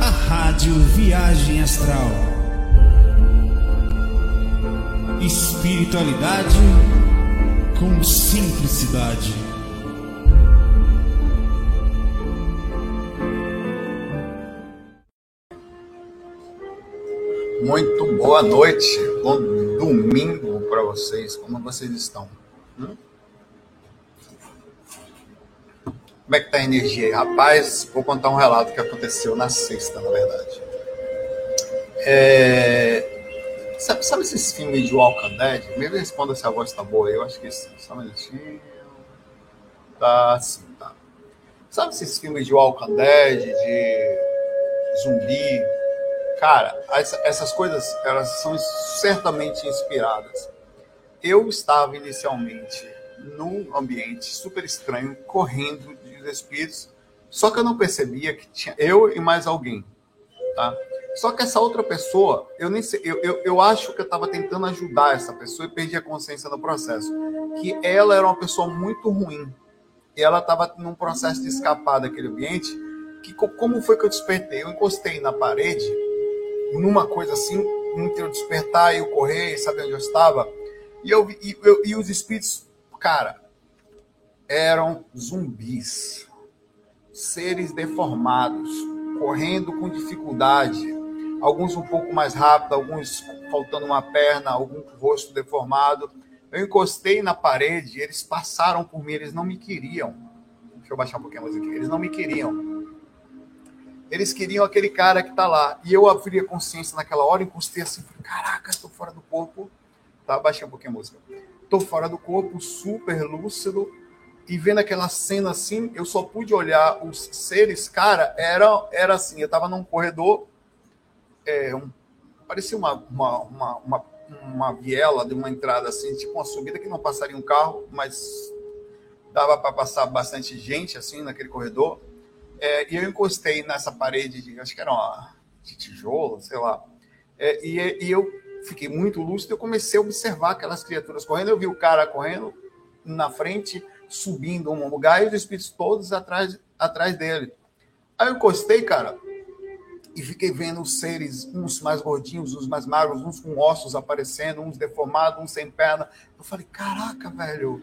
A Rádio Viagem Astral. Espiritualidade com simplicidade. Muito boa noite, bom domingo para vocês. Como vocês estão? Hum? Como é que tá a energia aí? Rapaz, vou contar um relato que aconteceu na sexta, na verdade. É... Sabe, sabe, esses filmes de Walking Dead? Me responda se a voz tá boa. Eu acho que sim. Só um minutinho. Tá sim, tá. Sabe esses filmes de Walking Dead, de zumbi? Cara, essas coisas, elas são certamente inspiradas. Eu estava inicialmente num ambiente super estranho, correndo de espíritos, só que eu não percebia que tinha eu e mais alguém, tá? Só que essa outra pessoa, eu nem sei, eu, eu, eu acho que eu estava tentando ajudar essa pessoa e perdi a consciência no processo. Que ela era uma pessoa muito ruim. E ela estava num processo de escapar daquele ambiente. Que como foi que eu despertei? Eu encostei na parede, numa coisa assim, entre eu despertar e eu correr, saber onde eu estava. E, eu, e, eu, e os espíritos, cara, eram zumbis, seres deformados, correndo com dificuldade, alguns um pouco mais rápido, alguns faltando uma perna, algum rosto deformado. Eu encostei na parede, eles passaram por mim, eles não me queriam. Deixa eu baixar um pouquinho a música aqui. Eles não me queriam. Eles queriam aquele cara que está lá. E eu abri a consciência naquela hora, encostei assim, falei, caraca, estou fora do corpo. Tá, baixei um pouquinho a música. Estou fora do corpo, super lúcido, e vendo aquela cena assim, eu só pude olhar os seres, cara, era, era assim, eu tava num corredor, é, um, parecia uma, uma, uma, uma, uma viela de uma entrada assim, tipo uma subida que não passaria um carro, mas dava para passar bastante gente assim naquele corredor. É, e eu encostei nessa parede de, acho que era uma de tijolo, sei lá. É, e, e eu fiquei muito lúcido, eu comecei a observar aquelas criaturas correndo, eu vi o cara correndo na frente, subindo um lugar e os espíritos todos atrás, atrás dele. Aí eu encostei, cara, e fiquei vendo os seres, uns mais gordinhos, uns mais magros, uns com ossos aparecendo, uns deformados, uns sem perna. Eu falei, caraca, velho,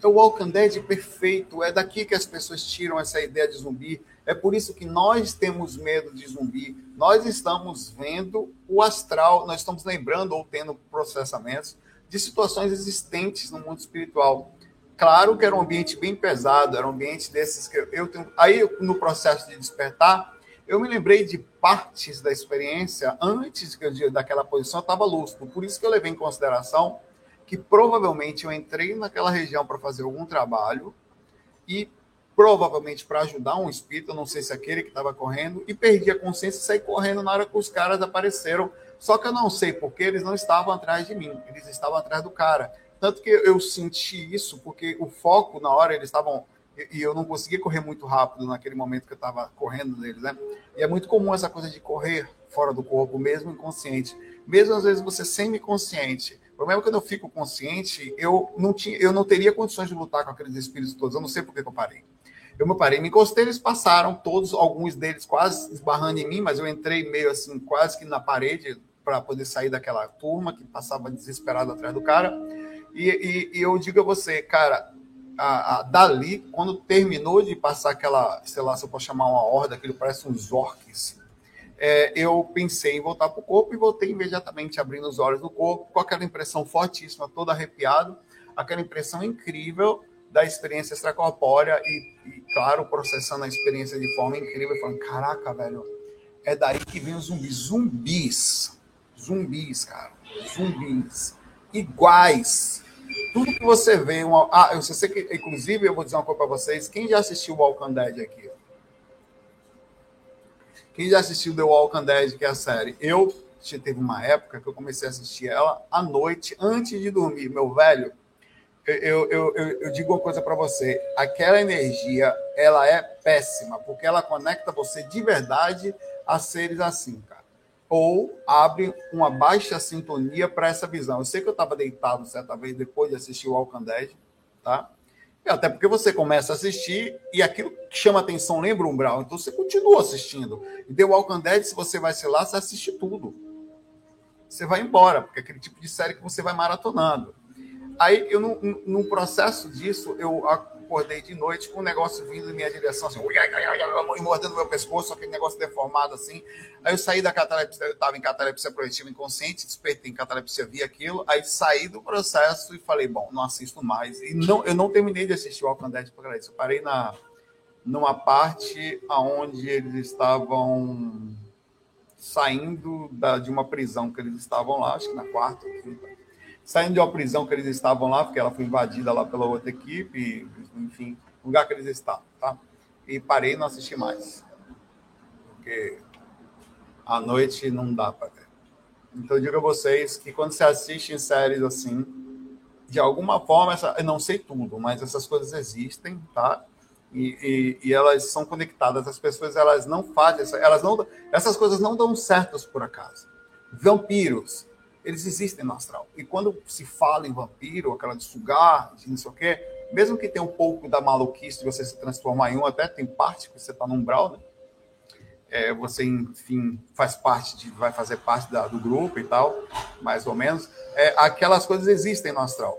é o Walking Dead perfeito. É daqui que as pessoas tiram essa ideia de zumbi. É por isso que nós temos medo de zumbi. Nós estamos vendo o astral, nós estamos lembrando ou tendo processamentos de situações existentes no mundo espiritual. Claro que era um ambiente bem pesado, era um ambiente desses que eu tenho. Aí, no processo de despertar, eu me lembrei de partes da experiência antes que eu, daquela posição, estava lúcido. Por isso que eu levei em consideração que provavelmente eu entrei naquela região para fazer algum trabalho e provavelmente para ajudar um espírito, não sei se aquele que estava correndo, e perdi a consciência e saí correndo na hora que os caras apareceram. Só que eu não sei porque eles não estavam atrás de mim, eles estavam atrás do cara. Tanto que eu senti isso, porque o foco na hora eles estavam. E eu não conseguia correr muito rápido naquele momento que eu estava correndo deles, né? E é muito comum essa coisa de correr fora do corpo, mesmo inconsciente. Mesmo às vezes você semi-consciente. O problema é que quando eu fico consciente, eu não, tinha, eu não teria condições de lutar com aqueles espíritos todos. Eu não sei por que eu parei. Eu me parei, me encostei, eles passaram, todos, alguns deles quase esbarrando em mim, mas eu entrei meio assim, quase que na parede, para poder sair daquela turma que passava desesperado atrás do cara. E, e, e eu digo a você, cara, a, a, dali, quando terminou de passar aquela, sei lá, se eu posso chamar uma horda, aquilo parece uns orques, é, eu pensei em voltar para o corpo e voltei imediatamente abrindo os olhos do corpo, com aquela impressão fortíssima, todo arrepiado, aquela impressão incrível da experiência extracorpórea e, e, claro, processando a experiência de forma incrível, falando, caraca, velho, é daí que vem os zumbis. Zumbis. Zumbis, cara. Zumbis. Iguais tudo que você vê, uma, ah, eu sei que, inclusive, eu vou dizer uma coisa para vocês. Quem já assistiu o Walking Dead aqui? Quem já assistiu The Walking Dead, que é a série? Eu teve uma época que eu comecei a assistir ela à noite, antes de dormir. Meu velho, eu, eu, eu, eu digo uma coisa para você: aquela energia, ela é péssima, porque ela conecta você de verdade a seres assim, cara ou abre uma baixa sintonia para essa visão. Eu sei que eu estava deitado certa vez depois de assistir o Dead, tá? Até porque você começa a assistir e aquilo que chama atenção lembra o umbral. Então você continua assistindo. E Walking Dead, se você vai ser lá, você assiste tudo. Você vai embora, porque é aquele tipo de série que você vai maratonando. Aí, eu, no, no processo disso, eu acordei de noite com um negócio vindo em minha direção, assim, e mordendo meu pescoço, aquele negócio deformado assim. Aí eu saí da catalepsia, eu estava em catalepsia projetiva inconsciente, despertei em catalepsia, vi aquilo, aí saí do processo e falei, bom, não assisto mais. E não, eu não terminei de assistir o Dead para isso. Eu parei na, numa parte onde eles estavam saindo da, de uma prisão que eles estavam lá, acho que na quarta, quinta saindo de uma prisão que eles estavam lá, porque ela foi invadida lá pela outra equipe, enfim, lugar que eles estavam, tá? E parei e não assisti mais. Porque à noite não dá para ver. Então eu digo a vocês que quando você assiste em séries assim, de alguma forma, essa, eu não sei tudo, mas essas coisas existem, tá? E, e, e, elas são conectadas. As pessoas elas não fazem, elas não, essas coisas não dão certas por acaso. Vampiros, eles existem no astral. E quando se fala em vampiro, aquela de sugar, de não sei o quê, mesmo que tenha um pouco da maluquice de você se transformar em um, até tem parte que você está no umbral, né? É, você, enfim, faz parte de, vai fazer parte da, do grupo e tal, mais ou menos. É, aquelas coisas existem no astral.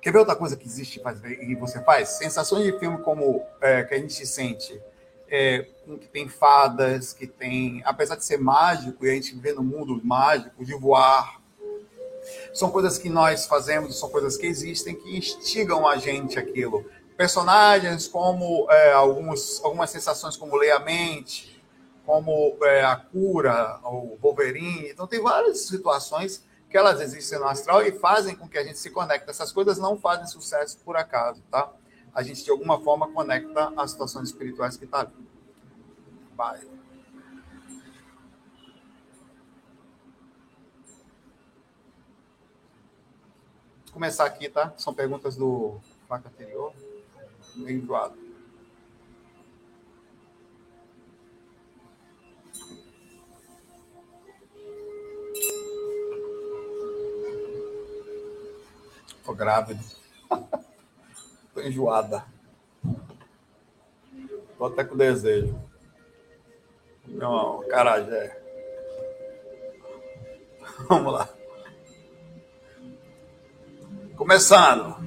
Quer ver outra coisa que existe e você faz? Sensações de filme como é, que a gente sente, é, que tem fadas, que tem, apesar de ser mágico, e a gente vê no mundo mágico, de voar, são coisas que nós fazemos, são coisas que existem, que instigam a gente aquilo. Personagens como é, alguns, algumas sensações como ler a mente, como é, a cura, o Wolverine. Então tem várias situações que elas existem no astral e fazem com que a gente se conecte. Essas coisas não fazem sucesso por acaso, tá? A gente de alguma forma conecta as situações espirituais que está ali. Vai. Começar aqui, tá? São perguntas do placa anterior. Meio enjoado. Tô grávida. Tô enjoada. Tô até com desejo. Não, carajé. Vamos lá. Começando.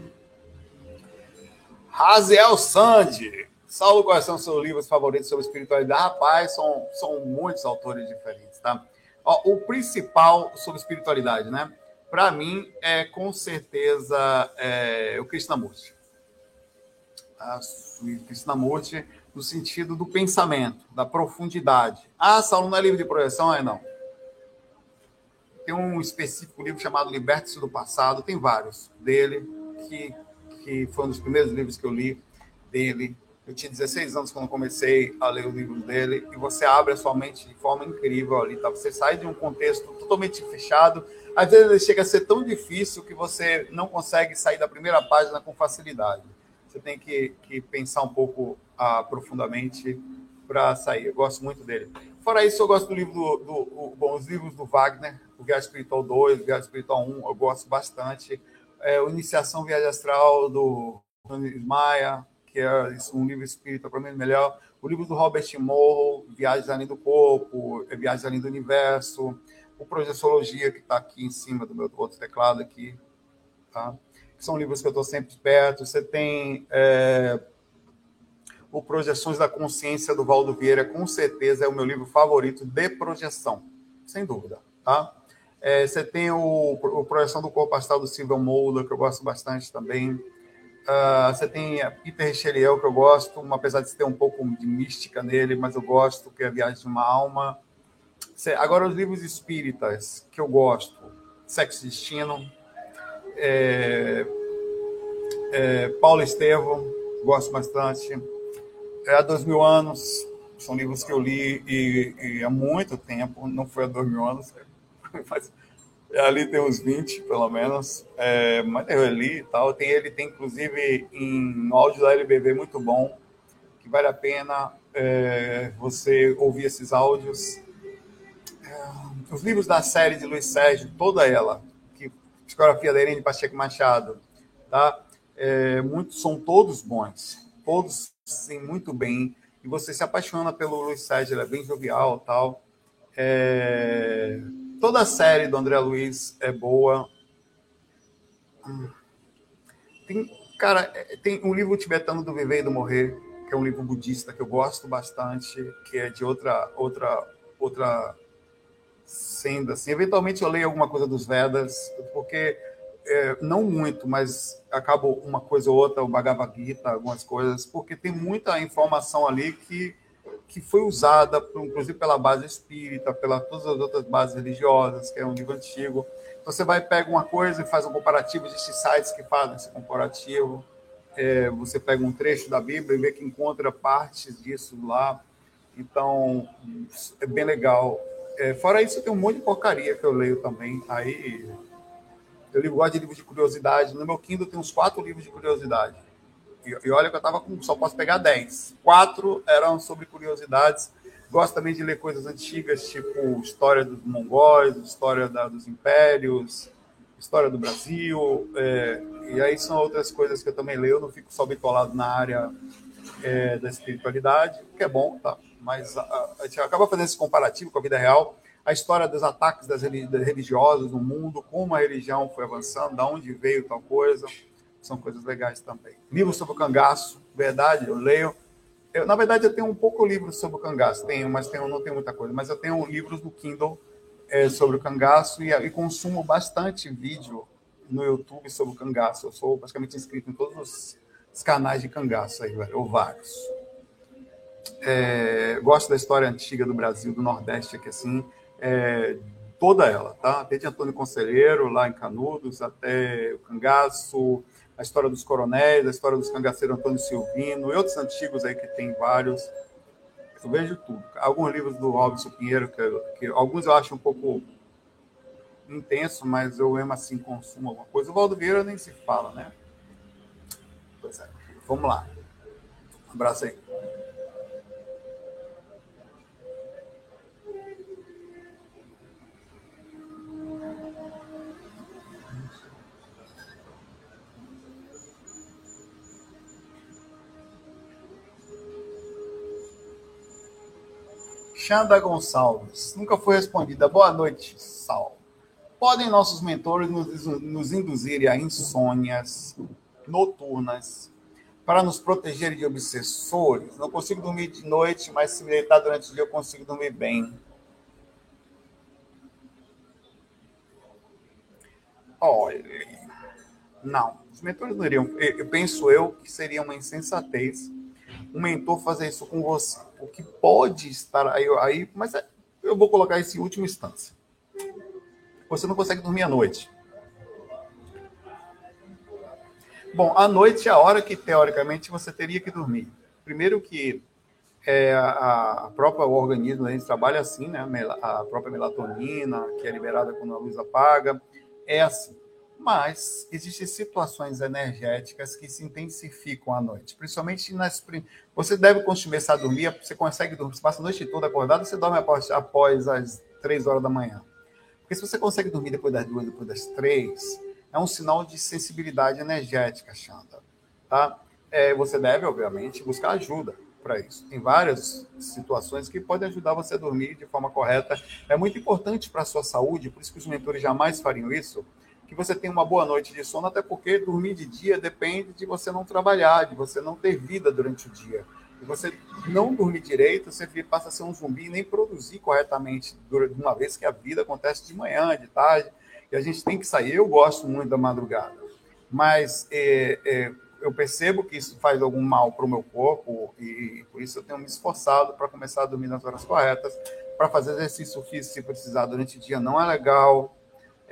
Raziel Sandi. Saulo, quais são seus livros favoritos sobre espiritualidade? Rapaz, são, são muitos autores diferentes, tá? Ó, o principal sobre espiritualidade, né? Para mim, é com certeza é, o Krishnamurti. Tá? O Krishnamurti no sentido do pensamento, da profundidade. Ah, Saulo não é livro de projeção? É, não. Tem um específico livro chamado Liberte-se do Passado, tem vários dele, que, que foi um dos primeiros livros que eu li dele. Eu tinha 16 anos quando comecei a ler os livros dele, e você abre a sua mente de forma incrível ali, tá? Você sai de um contexto totalmente fechado. Às vezes ele chega a ser tão difícil que você não consegue sair da primeira página com facilidade. Você tem que, que pensar um pouco ah, profundamente para sair. Eu gosto muito dele. Fora isso, eu gosto do livro do, do, bom, os livros do Wagner, o Viagem Espiritual 2, o Viagem Espiritual 1, eu gosto bastante. É, o Iniciação Viagem Astral, do Tony Maia, que é um livro espírita para mim melhor. O livro do Robert Morrow, Viagens Além do Corpo, é Viagens Além do Universo. O Projeciologia, que está aqui em cima do meu outro teclado aqui. Tá? São livros que eu estou sempre perto. Você tem... É, o Projeções da Consciência do Valdo Vieira, com certeza é o meu livro favorito de projeção, sem dúvida, tá? É, você tem o, o Projeção do Corpo Astral do Silvio Moura, que eu gosto bastante também. Uh, você tem Peter Richelieu, que eu gosto, apesar de ter um pouco de mística nele, mas eu gosto, que é a Viagem de uma Alma. Você, agora, os livros espíritas que eu gosto, Sexo Destino, é, é, Paulo Estevam, gosto bastante é há dois mil anos. São livros que eu li e, e há muito tempo, não foi há dois mil anos, mas ali tem uns 20, pelo menos. É, mas eu li e tal. Tem, ele tem, inclusive, em áudio da LBV muito bom, que vale a pena é, você ouvir esses áudios. É, os livros da série de Luiz Sérgio, toda ela, que psicografia da Irene Pacheco Machado, tá? É, muitos são todos bons, todos sim muito bem. E você se apaixona pelo Luiz Sérgio, ele é bem jovial tal. É, toda a série do André Luiz é boa. Tem, cara, é, tem um livro tibetano do Viver e do Morrer, que é um livro budista que eu gosto bastante, que é de outra outra outra senda. Assim. Eventualmente eu leio alguma coisa dos Vedas, porque é, não muito, mas acabo uma coisa ou outra, o Bhagavad Gita, algumas coisas, porque tem muita informação ali que, que foi usada, inclusive pela base espírita, pela todas as outras bases religiosas, que é um livro antigo. Então, você vai, pega uma coisa e faz um comparativo, existem sites que fazem esse comparativo. É, você pega um trecho da Bíblia e vê que encontra partes disso lá. Então, é bem legal. É, fora isso, tem um monte de porcaria que eu leio também. Aí eu livro, gosto de livros de curiosidade. No meu Kindle tem uns quatro livros de curiosidade. E, e olha que eu tava com. Só posso pegar dez. Quatro eram sobre curiosidades. Gosto também de ler coisas antigas, tipo história dos mongóis, história da, dos impérios, história do Brasil. É, e aí são outras coisas que eu também leio. Eu não fico só bitolado na área é, da espiritualidade, que é bom, tá? Mas a, a gente acaba fazendo esse comparativo com a vida real a história dos ataques das religiosas no mundo, como a religião foi avançando, de onde veio tal coisa, são coisas legais também. Livro sobre o cangaço, verdade, eu leio. Eu, na verdade, eu tenho um pouco livro sobre o cangaço, tenho, mas tenho, não tenho muita coisa, mas eu tenho livros no Kindle é, sobre o cangaço e, e, consumo bastante vídeo no YouTube sobre o cangaço. Eu sou praticamente inscrito em todos os, os canais de cangaço aí, ou vários. É, gosto da história antiga do Brasil, do Nordeste, aqui assim é, toda ela, tá? Desde Antônio Conselheiro, lá em Canudos, até o Cangaço, a história dos coronéis, a história dos cangaceiros Antônio Silvino e outros antigos aí que tem vários. Eu vejo tudo. Alguns livros do Robson Pinheiro, que, que alguns eu acho um pouco intenso, mas eu mesmo assim consumo alguma coisa. O Valdo Vieira nem se fala, né? Pois é. Vamos lá. Um abraço aí. Xanda Gonçalves. Nunca foi respondida. Boa noite, Sal. Podem nossos mentores nos, nos induzir a insônias noturnas para nos proteger de obsessores? Não consigo dormir de noite, mas se me deitar durante o dia eu consigo dormir bem. Olha, não. Os mentores não iriam. Eu penso eu que seria uma insensatez um mentor fazer isso com você. O que pode estar aí, aí mas é, eu vou colocar isso em última instância. Você não consegue dormir à noite. Bom, à noite é a hora que, teoricamente, você teria que dormir. Primeiro que é, a, a própria organismo, a gente trabalha assim, né? A própria melatonina, que é liberada quando a luz apaga, é assim mas existem situações energéticas que se intensificam à noite, principalmente nas. Você deve começar a dormir, você consegue dormir, você passa a noite toda acordado, você dorme após, após as três horas da manhã. Porque se você consegue dormir depois das duas, depois das três, é um sinal de sensibilidade energética, Xanda. Tá? É, você deve, obviamente, buscar ajuda para isso. Tem várias situações que podem ajudar você a dormir de forma correta. É muito importante para a sua saúde, por isso que os mentores jamais fariam isso que você tenha uma boa noite de sono, até porque dormir de dia depende de você não trabalhar, de você não ter vida durante o dia. E você não dormir direito, você passa a ser um zumbi e nem produzir corretamente, de uma vez que a vida acontece de manhã, de tarde, e a gente tem que sair. Eu gosto muito da madrugada, mas é, é, eu percebo que isso faz algum mal para o meu corpo e por isso eu tenho me esforçado para começar a dormir nas horas corretas, para fazer exercício físico se precisar durante o dia não é legal,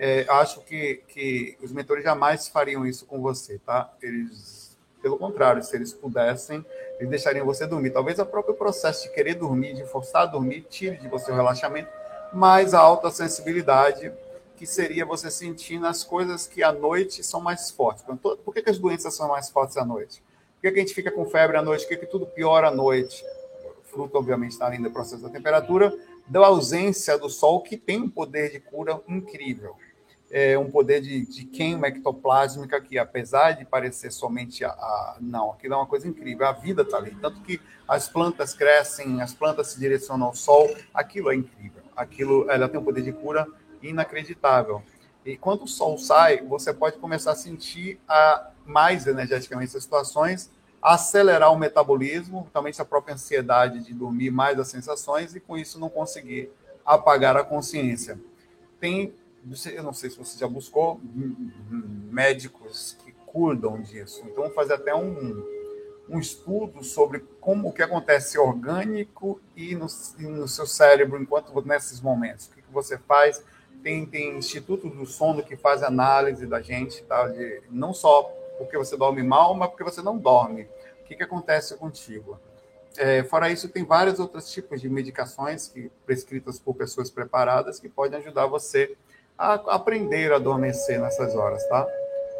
é, acho que, que os mentores jamais fariam isso com você, tá? Eles, pelo contrário, se eles pudessem, eles deixariam você dormir. Talvez o próprio processo de querer dormir, de forçar a dormir, tire de você o relaxamento, mas a alta sensibilidade que seria você sentindo as coisas que à noite são mais fortes. Por que, que as doenças são mais fortes à noite? Por que, que a gente fica com febre à noite? Por que, que tudo piora à noite? Fruto, obviamente, está além do processo da temperatura, da ausência do sol, que tem um poder de cura incrível. É, um poder de, de queima ectoplásmica que, apesar de parecer somente a, a, Não, aquilo é uma coisa incrível. A vida está ali. Tanto que as plantas crescem, as plantas se direcionam ao sol. Aquilo é incrível. Aquilo, ela tem um poder de cura inacreditável. E quando o sol sai, você pode começar a sentir a, mais energeticamente as situações, acelerar o metabolismo, também a própria ansiedade de dormir mais as sensações e com isso não conseguir apagar a consciência. Tem eu não sei se você já buscou médicos que cuidam disso. Então, fazer até um, um estudo sobre como o que acontece orgânico e no, e no seu cérebro enquanto nesses momentos. O que, que você faz? Tem, tem Instituto do Sono que faz análise da gente, tá? De, não só porque você dorme mal, mas porque você não dorme. O que, que acontece contigo? É, fora isso, tem vários outros tipos de medicações que, prescritas por pessoas preparadas que podem ajudar você a aprender a adormecer nessas horas, tá?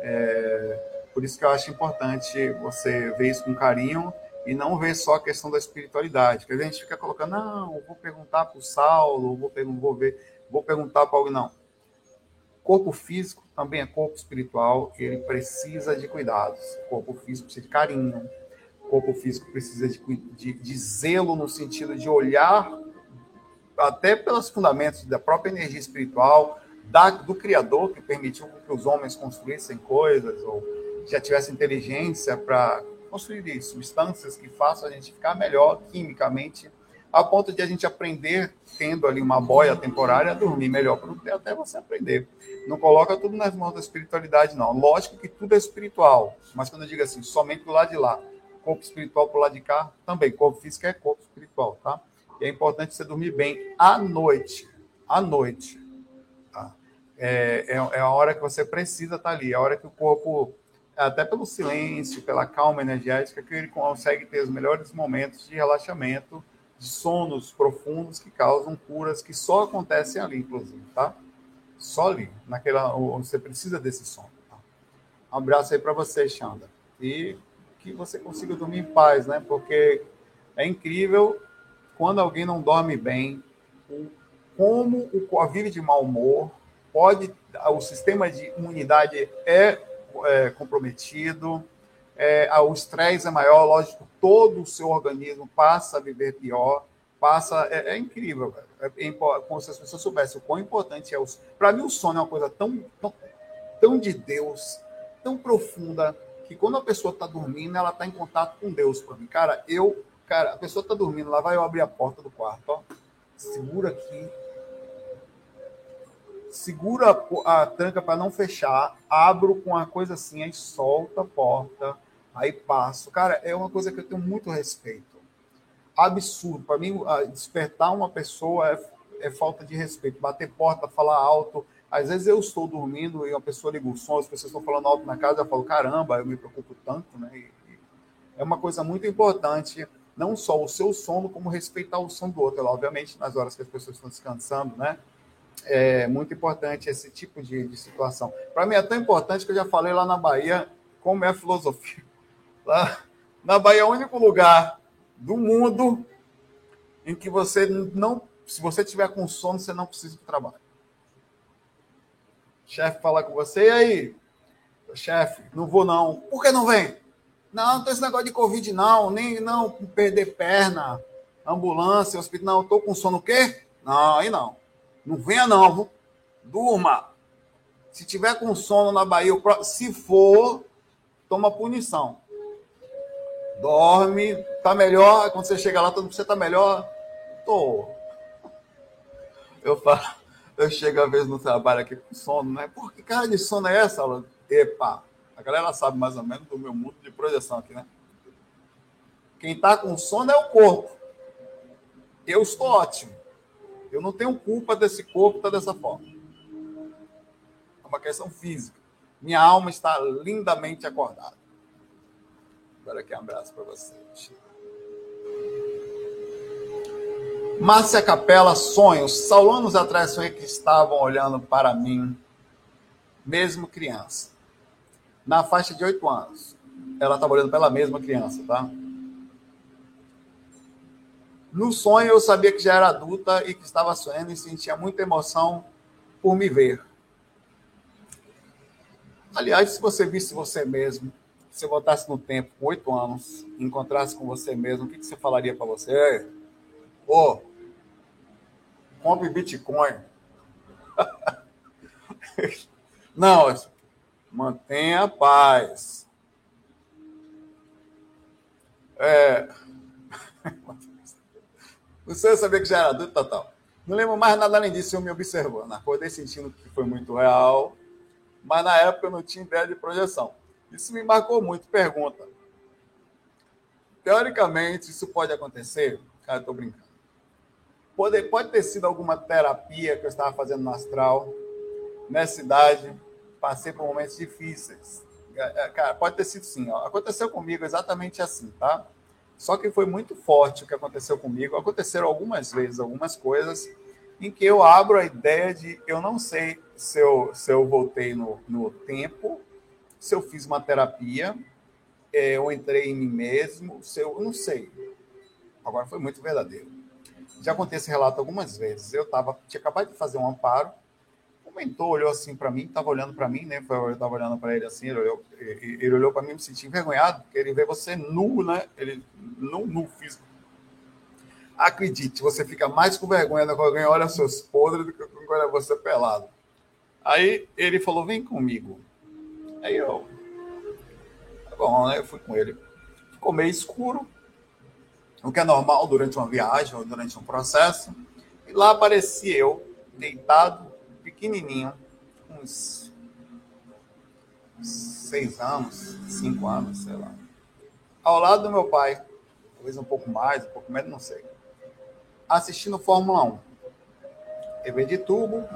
É, por isso que eu acho importante você ver isso com carinho e não ver só a questão da espiritualidade. Porque a gente fica colocando, não, vou perguntar para o Saulo, vou, vou, ver, vou perguntar para alguém. Não. Corpo físico também é corpo espiritual, ele precisa de cuidados. Corpo físico precisa de carinho. Corpo físico precisa de, de, de zelo no sentido de olhar até pelos fundamentos da própria energia espiritual, da, do Criador, que permitiu que os homens construíssem coisas, ou já tivesse inteligência para construir substâncias que façam a gente ficar melhor quimicamente, a ponto de a gente aprender, tendo ali uma boia temporária, a dormir melhor, até você aprender. Não coloca tudo nas mãos da espiritualidade, não. Lógico que tudo é espiritual, mas quando eu digo assim, somente do lado de lá, corpo espiritual para o lado de cá, também. Corpo físico é corpo espiritual, tá? E é importante você dormir bem à noite. À noite é, é, é, a hora que você precisa estar ali, é a hora que o corpo, até pelo silêncio, pela calma energética, que ele consegue ter os melhores momentos de relaxamento, de sonos profundos que causam curas que só acontecem ali, inclusive, tá? Só ali, naquela, você precisa desse sono. Tá? Um abraço aí para você, Xanda. E que você consiga dormir em paz, né? Porque é incrível quando alguém não dorme bem, como o Covid de mau humor, pode, o sistema de imunidade é, é comprometido, é, o estresse é maior, lógico, todo o seu organismo passa a viver pior, passa, é, é incrível, é, é, como se as pessoas soubessem o quão importante é o Para mim, o sono é uma coisa tão, tão, tão de Deus, tão profunda, que quando a pessoa está dormindo, ela está em contato com Deus para mim. Cara, eu, cara, a pessoa está dormindo, lá vai eu abrir a porta do quarto, ó, segura aqui, segura a tranca para não fechar, abro com uma coisa assim, aí solta a porta, aí passo. Cara, é uma coisa que eu tenho muito respeito. Absurdo. Para mim, despertar uma pessoa é, é, falta de respeito. Bater porta, falar alto. Às vezes eu estou dormindo e uma pessoa liga o som, as pessoas estão falando alto na casa, eu falo, caramba, eu me preocupo tanto, né? E, é uma coisa muito importante, não só o seu sono, como respeitar o som do outro. Obviamente, nas horas que as pessoas estão descansando, né? É muito importante esse tipo de, de situação. Para mim é tão importante que eu já falei lá na Bahia como é a filosofia. Lá, na Bahia é o único lugar do mundo em que você não, se você tiver com sono, você não precisa de trabalho. Chefe fala com você, e aí? Chefe, não vou não. Por que não vem? Não, não tem esse negócio de Covid, não. Nem não perder perna, ambulância, hospital. Não, estou com sono o quê? Não, aí não. Não venha, não. Durma. Se tiver com sono na Bahia, se for, toma punição. Dorme, tá melhor. Quando você chega lá, você tá melhor? Tô. Eu falo, eu chego às vezes no trabalho aqui com sono, né? Por que cara de sono é essa? Epa, a galera sabe mais ou menos do meu mundo de projeção aqui, né? Quem tá com sono é o corpo. Eu estou ótimo. Eu não tenho culpa desse corpo estar tá dessa forma. É uma questão física. Minha alma está lindamente acordada. Agora aqui um abraço para vocês. Márcia Capela, sonhos. Só anos atrás sonhei que estavam olhando para mim, mesmo criança. Na faixa de oito anos. Ela estava olhando pela mesma criança, tá? No sonho, eu sabia que já era adulta e que estava sonhando e sentia muita emoção por me ver. Aliás, se você visse você mesmo, se voltasse no tempo, com oito anos, encontrasse com você mesmo, o que, que você falaria para você? Ô, oh, compre Bitcoin. Não, mantenha a paz. É... Você sabia que já era adulto, total. Não lembro mais nada além disso, eu me observando. Acordei sentindo que foi muito real, mas na época eu não tinha ideia de projeção. Isso me marcou muito. Pergunta. Teoricamente, isso pode acontecer? Cara, eu tô brincando. Pode, pode ter sido alguma terapia que eu estava fazendo no astral, nessa idade, passei por momentos difíceis. É, é, cara, pode ter sido sim. Aconteceu comigo exatamente assim, tá? Só que foi muito forte o que aconteceu comigo. Aconteceram algumas vezes, algumas coisas, em que eu abro a ideia de eu não sei se eu, se eu voltei no, no tempo, se eu fiz uma terapia, é, eu entrei em mim mesmo, se eu, não sei. Agora foi muito verdadeiro. Já contei esse relato algumas vezes. Eu tava, tinha acabado de fazer um amparo, comentou, olhou assim para mim, estava olhando para mim, né? Eu estava olhando para ele assim, ele olhou, ele olhou para mim, me senti envergonhado, porque ele vê você nu, né? Ele nu, nu físico. Acredite, você fica mais com vergonha quando alguém olha seus podres do que quando olha você pelado. Aí ele falou: vem comigo. Aí eu. Tá bom, né? Eu fui com ele. Ficou meio escuro, o que é normal durante uma viagem ou durante um processo. E lá apareci eu, deitado, pequenininho, uns seis anos, cinco anos, sei lá. Ao lado do meu pai, talvez um pouco mais, um pouco menos, não sei. Assistindo Fórmula 1. TV de tubo.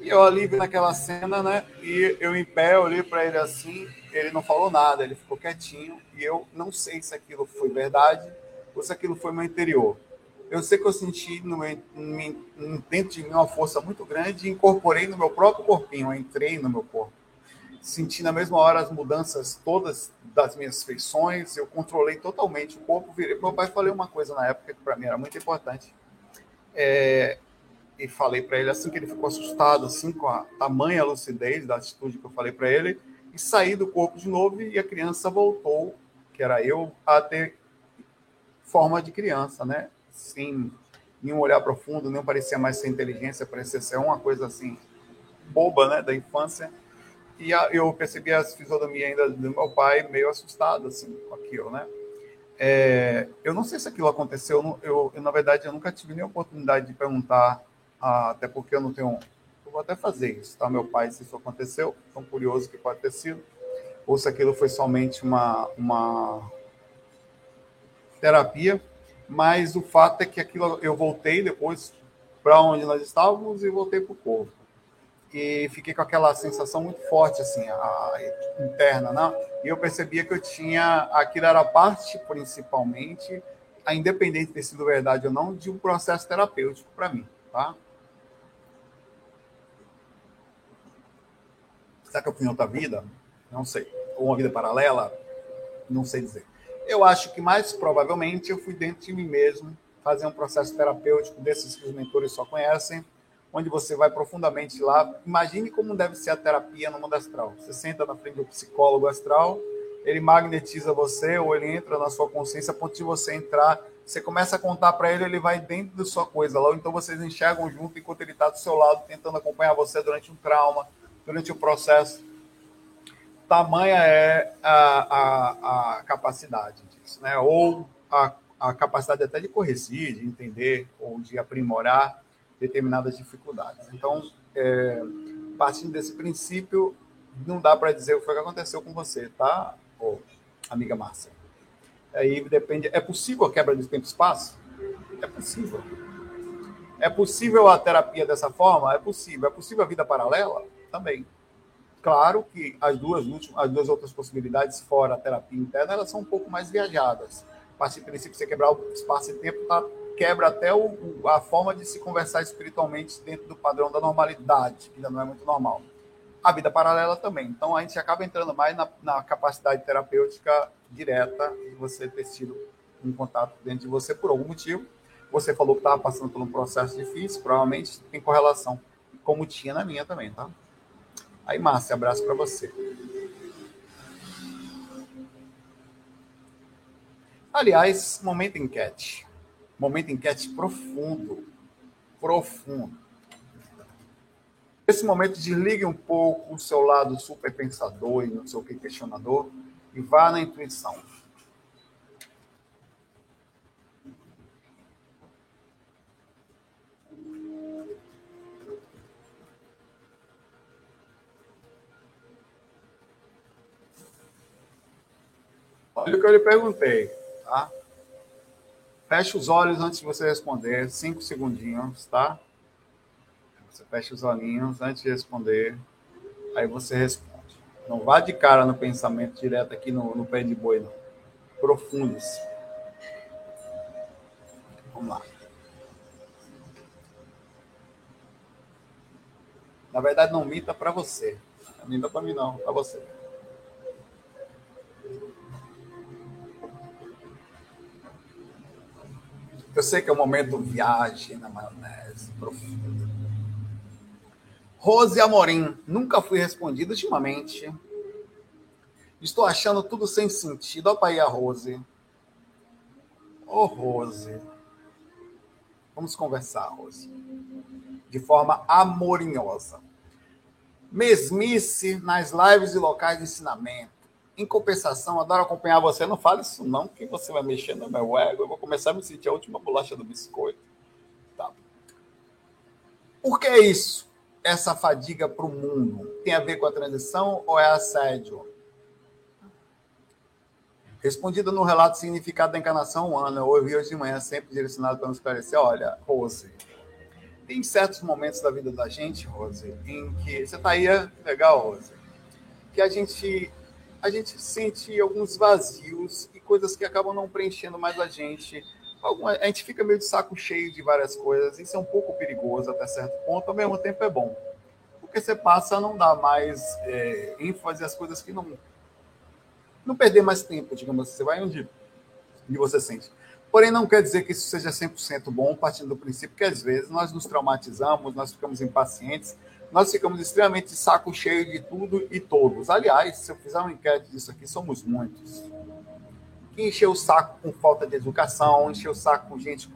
E eu ali naquela cena, né? E eu em pé, olhei para ele assim, ele não falou nada, ele ficou quietinho. E eu não sei se aquilo foi verdade ou se aquilo foi meu interior eu sei que eu senti no, no, dentro de mim uma força muito grande e incorporei no meu próprio corpinho, entrei no meu corpo. Senti na mesma hora as mudanças todas das minhas feições, eu controlei totalmente o corpo, virei para meu pai falei uma coisa na época que para mim era muito importante. É, e falei para ele assim que ele ficou assustado assim com a tamanha lucidez da atitude que eu falei para ele e saí do corpo de novo e a criança voltou, que era eu, a ter forma de criança, né? Sem nenhum olhar profundo, nem parecia mais ser inteligência, parecia ser uma coisa assim boba, né, da infância. E a, eu percebi a fisionomia ainda do meu pai meio assustado assim com aquilo, né? É, eu não sei se aquilo aconteceu. Eu, eu, na verdade, eu nunca tive nem oportunidade de perguntar, ah, até porque eu não tenho. Eu vou até fazer isso, tá? Meu pai, se isso aconteceu, tão curioso que pode ter sido, ou se aquilo foi somente uma, uma terapia mas o fato é que aquilo eu voltei depois para onde nós estávamos e voltei para o corpo. E fiquei com aquela sensação muito forte, assim, a, a, interna, né? E eu percebia que eu tinha, aquilo era parte, principalmente, a independente de ter sido verdade ou não, de um processo terapêutico para mim, tá? Será que eu fui em outra vida? Não sei. Ou uma vida paralela? Não sei dizer. Eu acho que mais provavelmente eu fui dentro de mim mesmo fazer um processo terapêutico desses que os mentores só conhecem, onde você vai profundamente lá. Imagine como deve ser a terapia no mundo astral. Você senta na frente do psicólogo astral, ele magnetiza você ou ele entra na sua consciência a ponto de você entrar. Você começa a contar para ele, ele vai dentro da sua coisa lá, ou então vocês enxergam junto enquanto ele está do seu lado, tentando acompanhar você durante um trauma, durante o um processo tamanha é a, a, a capacidade disso, né? ou a, a capacidade até de corrigir, de entender ou de aprimorar determinadas dificuldades. Então, é, partindo desse princípio, não dá para dizer o que, foi que aconteceu com você, tá, oh, amiga Márcia? Aí depende. É possível a quebra de tempo e espaço? É possível. É possível a terapia dessa forma? É possível. É possível a vida paralela? Também. Claro que as duas últimas, as duas outras possibilidades fora a terapia interna, elas são um pouco mais viajadas. A partir do princípio, você quebrar o espaço e tempo, tá, quebra até o, a forma de se conversar espiritualmente dentro do padrão da normalidade, que ainda não é muito normal. A vida paralela também. Então, a gente acaba entrando mais na, na capacidade terapêutica direta de você ter sido um contato dentro de você por algum motivo. Você falou que estava passando por um processo difícil, provavelmente tem correlação, como tinha na minha também, tá? Aí, Márcia, abraço para você. Aliás, momento enquete. Momento enquete profundo. Profundo. Nesse momento, desligue um pouco o seu lado super pensador e não sei o que questionador e vá na intuição. Olha o que eu lhe perguntei, tá? Feche os olhos antes de você responder, cinco segundinhos, tá? Você fecha os olhinhos antes de responder, aí você responde. Não vá de cara no pensamento direto aqui no, no pé de boi, não. Profunde-se. Vamos lá. Na verdade, não minta para você. Não minta para mim, não, para você. Eu sei que é o momento viagem na maionese profunda. Rose Amorim, nunca fui respondido ultimamente. Estou achando tudo sem sentido. Olha para aí a Rose. Ô, oh, Rose. Vamos conversar, Rose. De forma amorinhosa. Mesmice nas lives e locais de ensinamento em compensação, adoro acompanhar você. Não fale isso, não, que você vai mexer no meu ego. Eu vou começar a me sentir a última bolacha do biscoito. Tá. Por que isso? Essa fadiga para o mundo tem a ver com a transição ou é assédio? Respondida no relato Significado da Encarnação, Ana, eu ouvi hoje de manhã, sempre direcionado para nos esclarecer. Olha, Rose, tem certos momentos da vida da gente, Rose, em que. Você está aí, é legal, Rose? Que a gente a gente sente alguns vazios e coisas que acabam não preenchendo mais a gente. Alguma, a gente fica meio de saco cheio de várias coisas. Isso é um pouco perigoso até certo ponto, ao mesmo tempo é bom. Porque você passa a não dar mais é, ênfase às coisas que não. Não perder mais tempo, digamos assim. Você vai onde, onde você sente. Porém, não quer dizer que isso seja 100% bom, partindo do princípio que às vezes nós nos traumatizamos, nós ficamos impacientes nós ficamos extremamente saco cheio de tudo e todos. Aliás, se eu fizer uma enquete disso aqui, somos muitos. Que encheu o saco com falta de educação, encheu o saco com gente que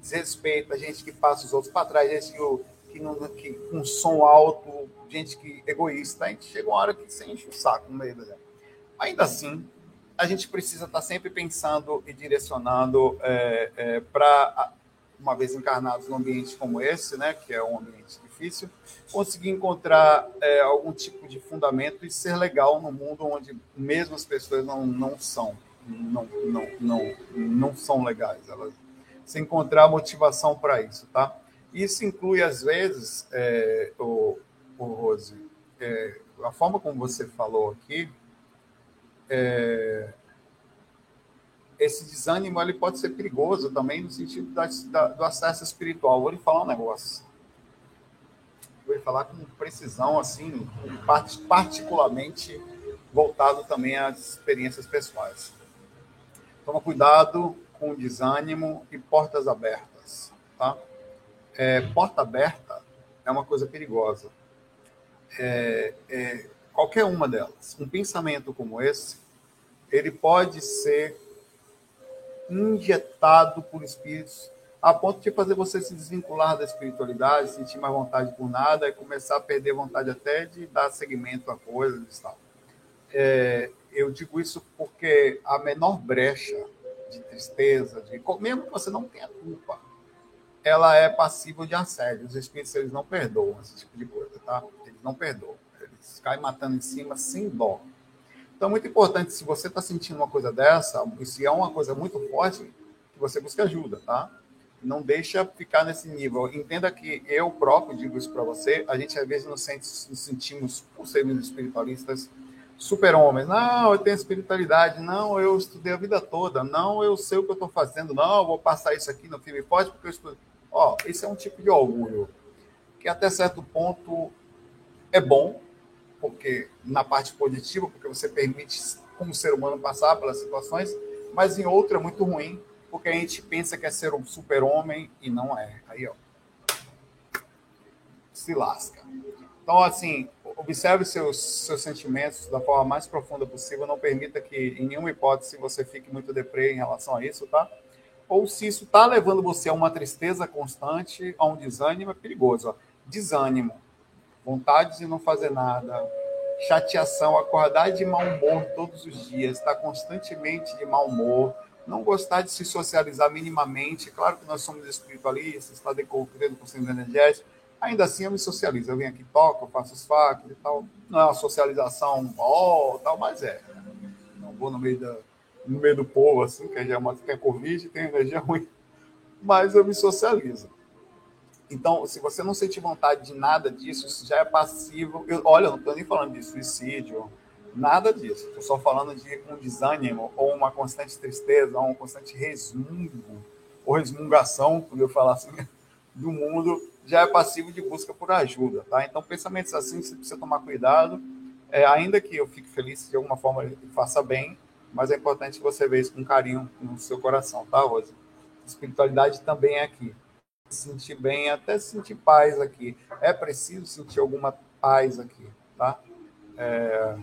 desrespeita, gente que passa os outros para trás, gente que, que, não, que com som alto, gente que egoísta. A gente chega uma hora que você enche o saco no meio da. Ainda assim, a gente precisa estar sempre pensando e direcionando é, é, para, uma vez encarnados num ambiente como esse, né, que é um ambiente difícil, conseguir encontrar é, algum tipo de fundamento e ser legal no mundo onde mesmo as pessoas não, não são, não, não, não, não são legais. Elas, se encontrar motivação para isso, tá? Isso inclui, às vezes, é, o, o Rose, é, a forma como você falou aqui, é, esse desânimo ele pode ser perigoso também no sentido da, da, do acesso espiritual. Vou lhe falar um negócio vou falar com precisão, assim, particularmente voltado também às experiências pessoais. Toma cuidado com desânimo e portas abertas, tá? É, porta aberta é uma coisa perigosa. É, é, qualquer uma delas. Um pensamento como esse, ele pode ser injetado por espíritos a ponto de fazer você se desvincular da espiritualidade, sentir mais vontade por nada e começar a perder vontade até de dar seguimento a coisas e tal. É, eu digo isso porque a menor brecha de tristeza, de, mesmo que você não tenha culpa, ela é passível de assédio. Os espíritos eles não perdoam esse tipo de coisa, tá? Eles não perdoam. Eles caem matando em cima sem dó. Então, é muito importante, se você está sentindo uma coisa dessa, e se é uma coisa muito forte, que você busque ajuda, tá? Não deixa ficar nesse nível. Entenda que eu próprio digo isso para você, a gente às vezes nos, sente, nos sentimos, por sermos espiritualistas, super-homens. Não, eu tenho espiritualidade. Não, eu estudei a vida toda. Não, eu sei o que eu estou fazendo. Não, eu vou passar isso aqui no filme pode porque eu estudo. Ó, esse é um tipo de orgulho que até certo ponto é bom, porque na parte positiva, porque você permite como ser humano passar pelas situações, mas em outra é muito ruim, porque a gente pensa que é ser um super-homem e não é. Aí, ó. Se lasca. Então, assim, observe seus, seus sentimentos da forma mais profunda possível. Não permita que, em nenhuma hipótese, você fique muito deprê em relação a isso, tá? Ou se isso está levando você a uma tristeza constante, a um desânimo, é perigoso. Ó. Desânimo, vontade de não fazer nada, chateação, acordar de mau humor todos os dias, estar constantemente de mau humor, não gostar de se socializar minimamente. Claro que nós somos espiritualistas, está decorrendo com centro energético, ainda assim eu me socializo. Eu venho aqui, toco, eu faço os facs e tal. Não é uma socialização, ó, oh, tal, mas é. Não vou no meio, da, no meio do povo, assim, que é uma, tem Covid, tem energia ruim, mas eu me socializo. Então, se você não sentir vontade de nada disso, isso já é passivo. Eu, olha, eu não estou nem falando de suicídio, nada disso. Estou só falando de um desânimo, ou uma constante tristeza, ou um constante resmungo, ou resmungação, quando eu falar assim, do mundo, já é passivo de busca por ajuda. Tá? Então, pensamentos assim, você precisa tomar cuidado. É, ainda que eu fique feliz de alguma forma e faça bem, mas é importante você veja isso com carinho no seu coração, tá, Rosa? Espiritualidade também é aqui sentir bem, até sentir paz aqui. É preciso sentir alguma paz aqui, tá? É,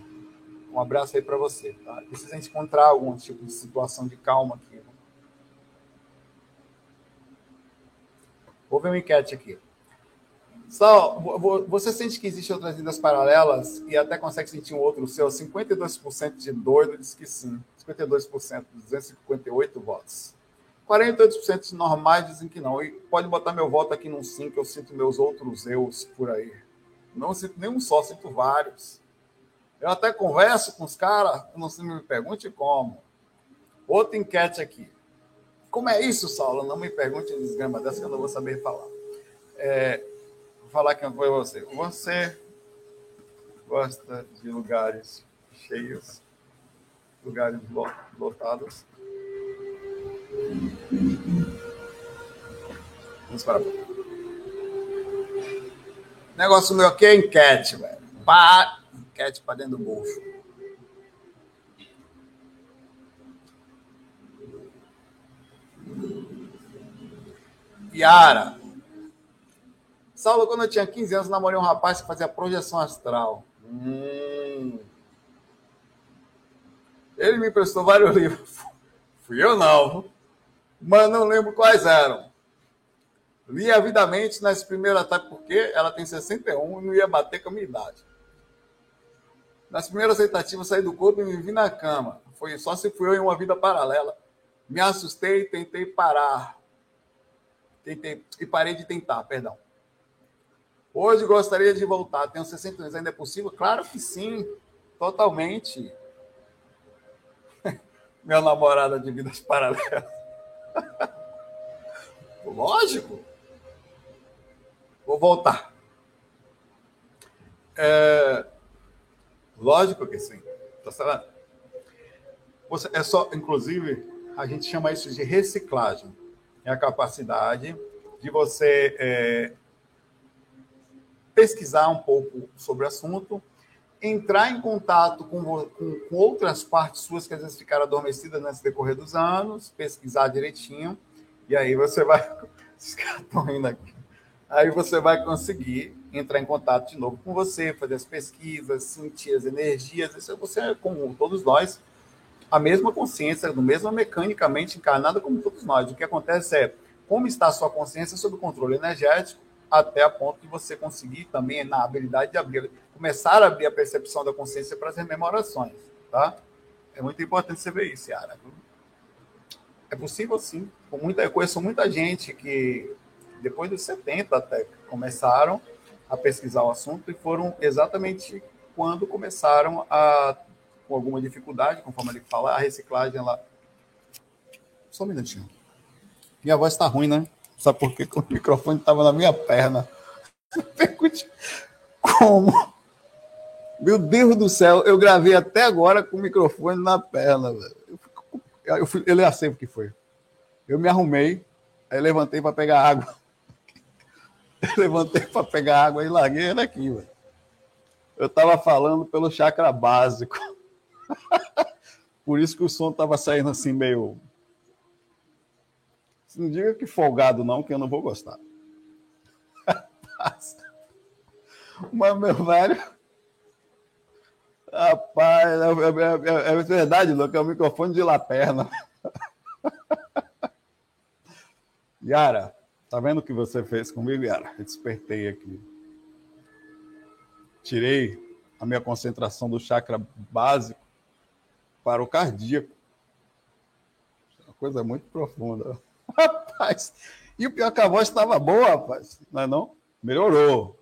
um abraço aí para você, tá? Precisa encontrar algum tipo de situação de calma aqui. Vou ver uma enquete aqui. Só, você sente que existem outras vidas paralelas e até consegue sentir um outro seu? 52% de doido diz que sim. 52%, 258 votos. 48% normais dizem que não. E pode botar meu voto aqui num sim, que eu sinto meus outros eus por aí. Não sinto nenhum só, sinto vários. Eu até converso com os caras, não se me pergunte como. Outra enquete aqui. Como é isso, Saulo? Não me pergunte desgrama dessa que eu não vou saber falar. É, vou falar quem foi você. Você gosta de lugares cheios, lugares lotados. Vamos para Negócio meu aqui é enquete, velho. Pá, enquete para dentro do bolso. Yara. Saulo, quando eu tinha 15 anos, namorei um rapaz que fazia projeção astral. Hum. Ele me emprestou vários livros. Fui eu não mas não lembro quais eram. Li avidamente nas primeiras etapas, porque ela tem 61 e não ia bater com a minha idade. Nas primeiras tentativas, saí do corpo e me vi na cama. Foi só se fui eu em uma vida paralela. Me assustei e tentei parar. Tentei, e parei de tentar, perdão. Hoje gostaria de voltar. Tenho 60 anos, ainda é possível? Claro que sim, totalmente. Minha namorada de vidas paralelas. Lógico. Vou voltar. É... Lógico que sim. Tá? Você, é só, inclusive, a gente chama isso de reciclagem. É a capacidade de você é, pesquisar um pouco sobre o assunto, entrar em contato com, com, com, outras partes suas que às vezes ficaram adormecidas nesse decorrer dos anos, pesquisar direitinho, e aí você vai. Esses caras estão indo aqui. Aí você vai conseguir entrar em contato de novo com você, fazer as pesquisas, sentir as energias. Isso é você, como todos nós, a mesma consciência, do mesmo mecanicamente encarnada como todos nós. O que acontece é como está a sua consciência sob controle energético, até a ponto de você conseguir também na habilidade de abrir começar a abrir a percepção da consciência para as rememorações, tá? É muito importante você ver isso, Yara. É possível sim. Com muita, eu conheço muita gente que, depois dos 70 até, começaram a pesquisar o assunto e foram exatamente quando começaram a, com alguma dificuldade, conforme ele fala, a reciclagem lá. Só um minutinho. Minha voz está ruim, né? Sabe por quê? O microfone estava na minha perna. Como? Meu Deus do céu, eu gravei até agora com o microfone na perna, velho. Eu, eu, fui, eu já sei o que foi. Eu me arrumei, aí levantei para pegar água. Levantei para pegar água e larguei ele aqui, velho. Eu estava falando pelo chakra básico. Por isso que o som estava saindo assim meio. Não diga que folgado, não, que eu não vou gostar. Mas, meu velho Rapaz, é, é, é, é verdade, Luca, é o microfone de laperna. Yara, tá vendo o que você fez comigo, Yara? Eu despertei aqui. Tirei a minha concentração do chakra básico para o cardíaco. Uma coisa muito profunda. Rapaz, e o pior é que a voz estava boa, rapaz. Não é não? Melhorou.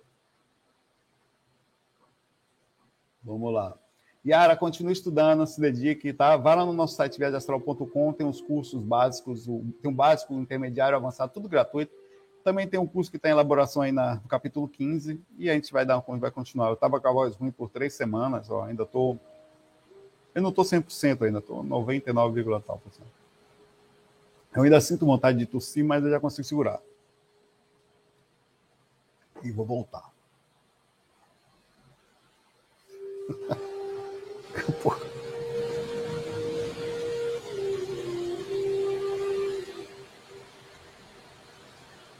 Vamos lá. Yara, continue estudando, se dedique, tá? Vá lá no nosso site viajastral.com, tem os cursos básicos, tem um básico, um intermediário, avançado, tudo gratuito. Também tem um curso que está em elaboração aí na, no capítulo 15, e a gente vai dar vai continuar. Eu estava com a voz ruim por três semanas, ó, ainda estou. Eu não estou 100% ainda, estou 99, tal por cento. Eu ainda sinto vontade de tossir, mas eu já consigo segurar. E vou voltar.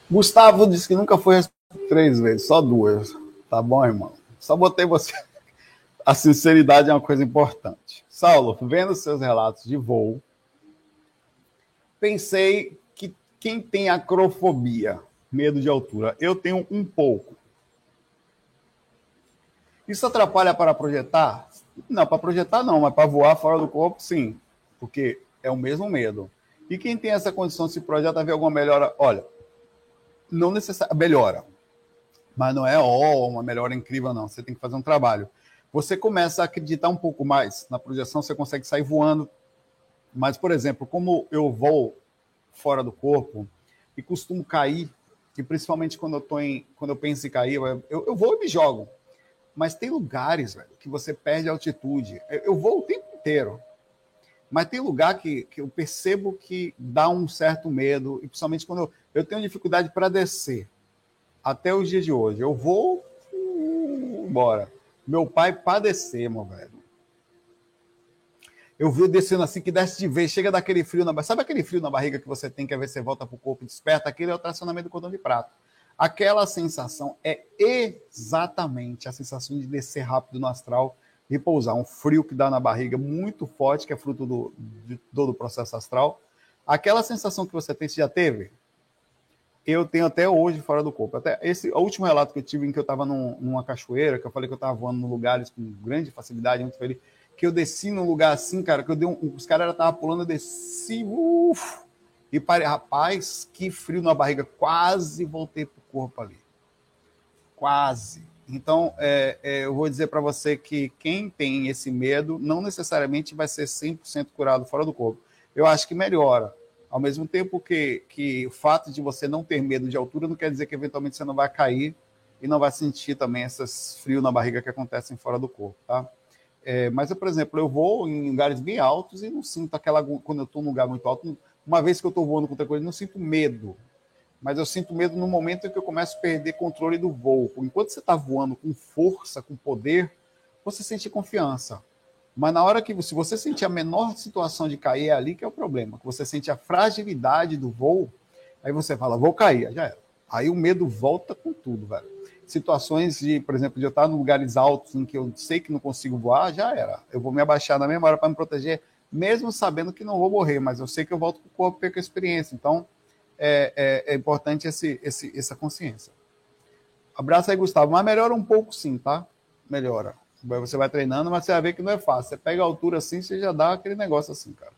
Gustavo disse que nunca foi três vezes, só duas. Tá bom, irmão? Só botei você. A sinceridade é uma coisa importante. Saulo, vendo seus relatos de voo, pensei que quem tem acrofobia, medo de altura, eu tenho um pouco. Isso atrapalha para projetar? Não, para projetar não, mas para voar fora do corpo, sim, porque é o mesmo medo. E quem tem essa condição se projeta ver alguma melhora? Olha, não necessariamente melhora, mas não é oh, uma melhora incrível, não. Você tem que fazer um trabalho. Você começa a acreditar um pouco mais na projeção, você consegue sair voando mas, por exemplo, como eu vou fora do corpo e costumo cair, e principalmente quando eu, tô em, quando eu penso em cair, eu, eu vou e me jogo. Mas tem lugares, velho, que você perde altitude. Eu, vou o tempo inteiro. Mas tem lugar que, que eu percebo que dá um certo medo, e principalmente quando eu, eu tenho dificuldade para descer. Até os dias de hoje. Eu vou. Uh, bora. Meu pai padecer, meu velho. Eu vi descendo assim, que desce de vez, chega daquele frio na barriga. Sabe aquele frio na barriga que você tem, que ver se você volta para o corpo e desperta? Aquele é o tracionamento do cordão de prato. Aquela sensação é exatamente a sensação de descer rápido no astral e pousar. Um frio que dá na barriga muito forte, que é fruto do, de todo o processo astral. Aquela sensação que você tem, você já teve? Eu tenho até hoje fora do corpo. Até esse o último relato que eu tive em que eu estava num, numa cachoeira, que eu falei que eu estava voando em lugares com grande facilidade, muito feliz que eu desci num lugar assim, cara, que eu dei um, os caras estavam pulando, eu desci, uf, e parei, rapaz, que frio na barriga, quase voltei pro corpo ali. Quase. Então, é, é, eu vou dizer para você que quem tem esse medo não necessariamente vai ser 100% curado fora do corpo. Eu acho que melhora. Ao mesmo tempo que, que o fato de você não ter medo de altura não quer dizer que eventualmente você não vai cair e não vai sentir também esses frios na barriga que acontecem fora do corpo, tá? É, mas, eu, por exemplo, eu vou em lugares bem altos e não sinto aquela. Quando eu estou num lugar muito alto, uma vez que eu estou voando com outra coisa, não sinto medo. Mas eu sinto medo no momento em que eu começo a perder controle do voo. Enquanto você está voando com força, com poder, você sente confiança. Mas na hora que se você sentir a menor situação de cair, é ali que é o problema. Que você sente a fragilidade do voo, aí você fala, vou cair, já era. Aí o medo volta com tudo, velho situações de, por exemplo, de eu estar em lugares altos em que eu sei que não consigo voar, já era. Eu vou me abaixar na mesma hora para me proteger, mesmo sabendo que não vou morrer, mas eu sei que eu volto com o corpo perco a experiência. Então, é, é, é, importante esse, esse, essa consciência. Abraço aí, Gustavo. Mas melhora um pouco sim, tá? Melhora. Você vai treinando, mas você vai ver que não é fácil. Você pega a altura assim, você já dá aquele negócio assim, cara.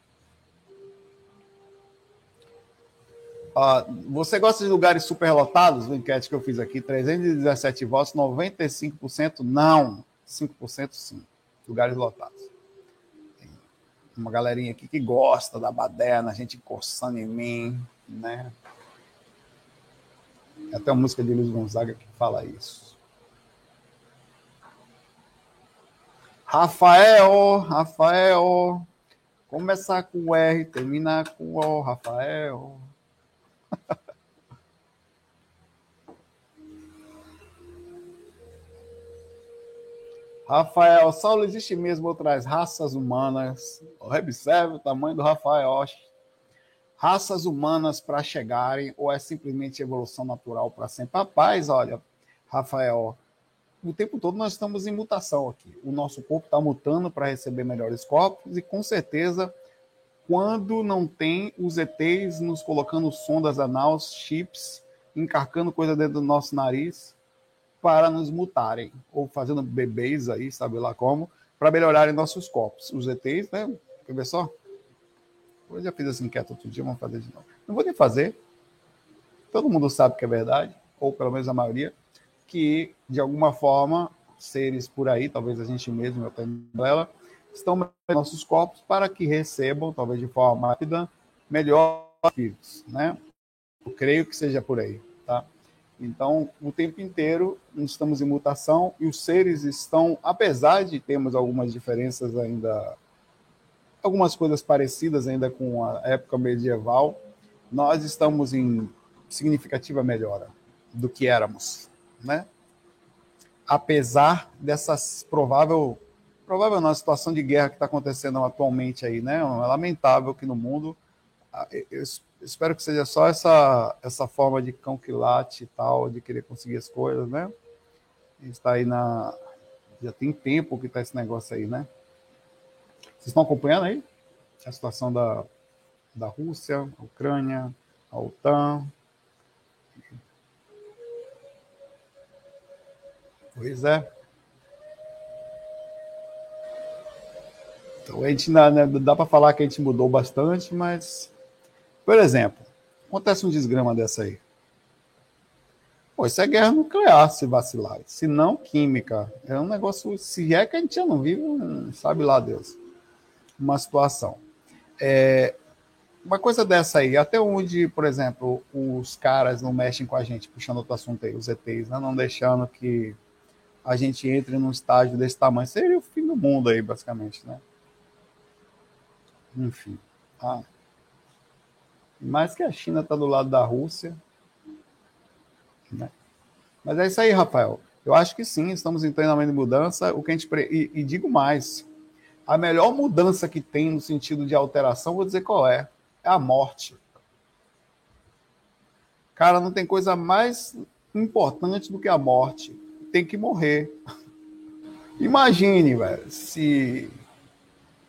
você gosta de lugares superlotados? O enquete que eu fiz aqui, 317 votos, 95% não, 5% sim. Lugares lotados. Tem uma galerinha aqui que gosta da baderna, a gente coçando em mim, né? Até uma música de Luiz Gonzaga que fala isso. Rafael, Rafael, começar com R, terminar com o Rafael. Rafael, Saulo, existe mesmo outras raças humanas? Observe o tamanho do Rafael. Raças humanas para chegarem ou é simplesmente evolução natural para sempre? Rapaz, olha, Rafael, o tempo todo nós estamos em mutação aqui. O nosso corpo está mutando para receber melhores corpos e com certeza quando não tem os ETs nos colocando sondas anais, chips, encarcando coisa dentro do nosso nariz para nos mutarem ou fazendo bebês aí, sabe lá como, para melhorarem nossos corpos. Os ETs, né? Quer ver só? Eu já fiz essa enquete outro dia, vamos fazer de novo. Não vou nem fazer. Todo mundo sabe que é verdade, ou pelo menos a maioria, que de alguma forma seres por aí, talvez a gente mesmo, eu tenho ela, estão nossos corpos para que recebam, talvez de forma rápida, melhor filhos, né? Eu creio que seja por aí, tá? Então, o tempo inteiro estamos em mutação e os seres estão, apesar de termos algumas diferenças ainda algumas coisas parecidas ainda com a época medieval, nós estamos em significativa melhora do que éramos, né? Apesar dessa provável, provável não, situação de guerra que está acontecendo atualmente aí, né? É lamentável que no mundo, ah, eu espero que seja só essa essa forma de cão que late e tal, de querer conseguir as coisas, né? Está aí na já tem tempo que está esse negócio aí, né? Vocês estão acompanhando aí a situação da, da Rússia, a Ucrânia, a OTAN. Pois é. Então, a gente né, dá para falar que a gente mudou bastante, mas, por exemplo, acontece um desgrama dessa aí. Pô, isso é guerra nuclear, se vacilar. Se não, química. É um negócio. Se é que a gente já não vive, sabe lá Deus uma situação. É, uma coisa dessa aí, até onde, por exemplo, os caras não mexem com a gente, puxando outro assunto aí, os ETs, né, não deixando que a gente entre num estágio desse tamanho, seria o fim do mundo aí, basicamente, né? Enfim. Ah. Mais que a China está do lado da Rússia. Né? Mas é isso aí, Rafael. Eu acho que sim, estamos em treinamento de mudança. O que a gente pre... e, e digo mais, a melhor mudança que tem no sentido de alteração, vou dizer qual é: é a morte. Cara, não tem coisa mais importante do que a morte. Tem que morrer. Imagine, velho, se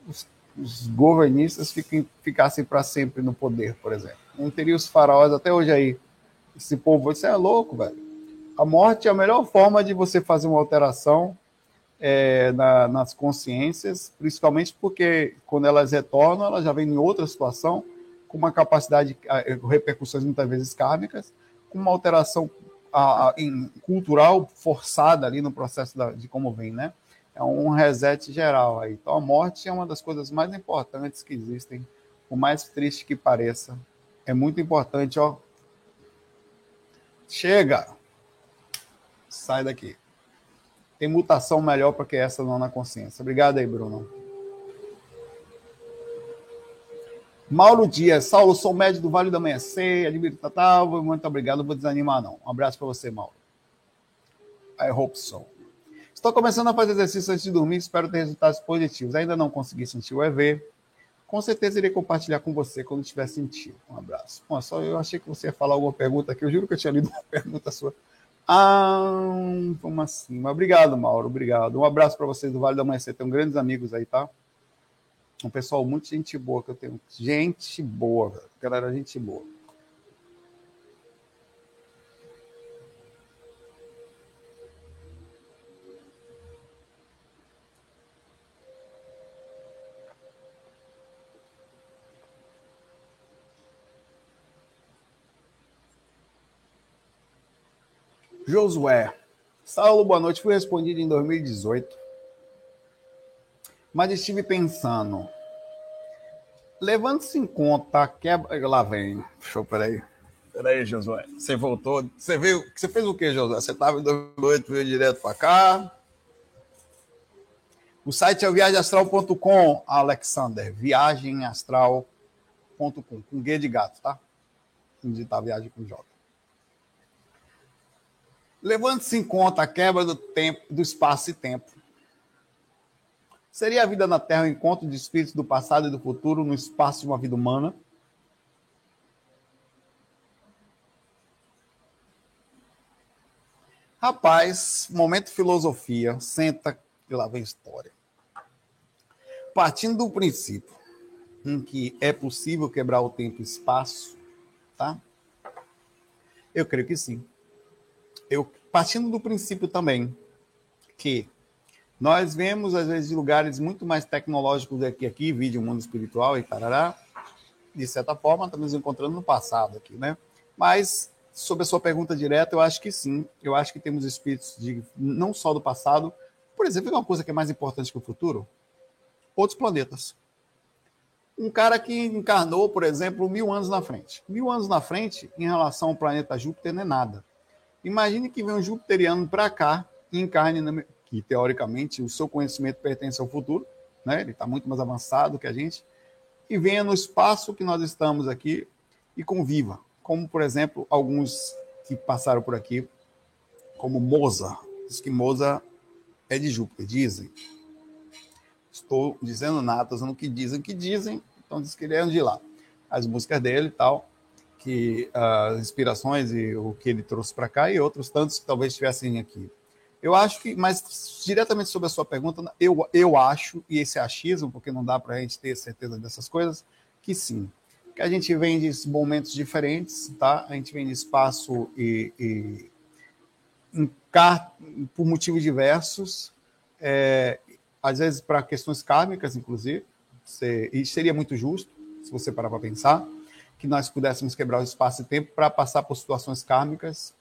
os, os governistas fiquem, ficassem para sempre no poder, por exemplo. Não teria os faraós até hoje aí. Esse povo, você é louco, velho. A morte é a melhor forma de você fazer uma alteração é, na, nas consciências, principalmente porque quando elas retornam, elas já vêm em outra situação, com uma capacidade, com repercussões muitas vezes kármicas, com uma alteração a, a, em, cultural forçada ali no processo da, de como vem, né? É um reset geral aí. Então a morte é uma das coisas mais importantes que existem, o mais triste que pareça. É muito importante, ó. Chega! Sai daqui tem mutação melhor para que essa não na consciência. Obrigado aí, Bruno. Mauro Dias, Saulo, sou médio do Vale do Amanhecer, admiro Tatal, muito obrigado, não vou desanimar não. Um abraço para você, Mauro. I hope so. Estou começando a fazer exercício antes de dormir, espero ter resultados positivos. Ainda não consegui sentir o EV. Com certeza irei compartilhar com você quando tiver sentido. Um abraço. Bom, só eu achei que você ia falar alguma pergunta aqui. Eu juro que eu tinha lido uma pergunta sua. Ah, como assim? Obrigado, Mauro, obrigado. Um abraço para vocês do Vale da Manhã. Você tem grandes amigos aí, tá? Um pessoal muito gente boa que eu tenho. Gente boa, galera, gente boa. Josué. Saulo, boa noite. Fui respondido em 2018. Mas estive pensando. Levando-se em conta quebra. Lá vem. Show, peraí. Peraí, Josué. Você voltou. Você viu. Você fez o que, Josué? Você estava em 2018, veio direto para cá. O site é viagemastral.com, Alexander. Viagemastral.com. Com G de gato, tá? Digitar viagem com J. Levando-se em conta a quebra do tempo, do espaço e tempo. Seria a vida na Terra um encontro de espíritos do passado e do futuro no espaço de uma vida humana? Rapaz, momento filosofia, senta e lá vem história. Partindo do princípio em que é possível quebrar o tempo e espaço, tá? Eu creio que sim. Eu partindo do princípio também que nós vemos às vezes lugares muito mais tecnológicos do que aqui, vídeo mundo espiritual e parará, de certa forma, estamos encontrando no passado aqui, né? Mas sobre a sua pergunta direta, eu acho que sim. Eu acho que temos espíritos de não só do passado, por exemplo, uma coisa que é mais importante que o futuro, outros planetas. Um cara que encarnou, por exemplo, mil anos na frente. Mil anos na frente, em relação ao planeta Júpiter, não é nada. Imagine que vem um jupiteriano para cá e que teoricamente o seu conhecimento pertence ao futuro, né? ele está muito mais avançado que a gente, e venha no espaço que nós estamos aqui e conviva. Como, por exemplo, alguns que passaram por aqui, como Mozart. Diz que Mozart é de Júpiter, dizem estou dizendo nada, estou dizendo o que dizem, que dizem, então diz que ele é de lá. As músicas dele e tal, que as inspirações e o que ele trouxe para cá e outros tantos que talvez estivessem aqui. Eu acho que, mas diretamente sobre a sua pergunta, eu, eu acho, e esse é achismo, porque não dá para a gente ter certeza dessas coisas, que sim. Que a gente vem de momentos diferentes, tá? A gente vem de espaço e, e por motivos diversos, é, às vezes para questões kármicas, inclusive, e seria muito justo, se você parar para pensar, que nós pudéssemos quebrar o espaço e tempo para passar por situações kármicas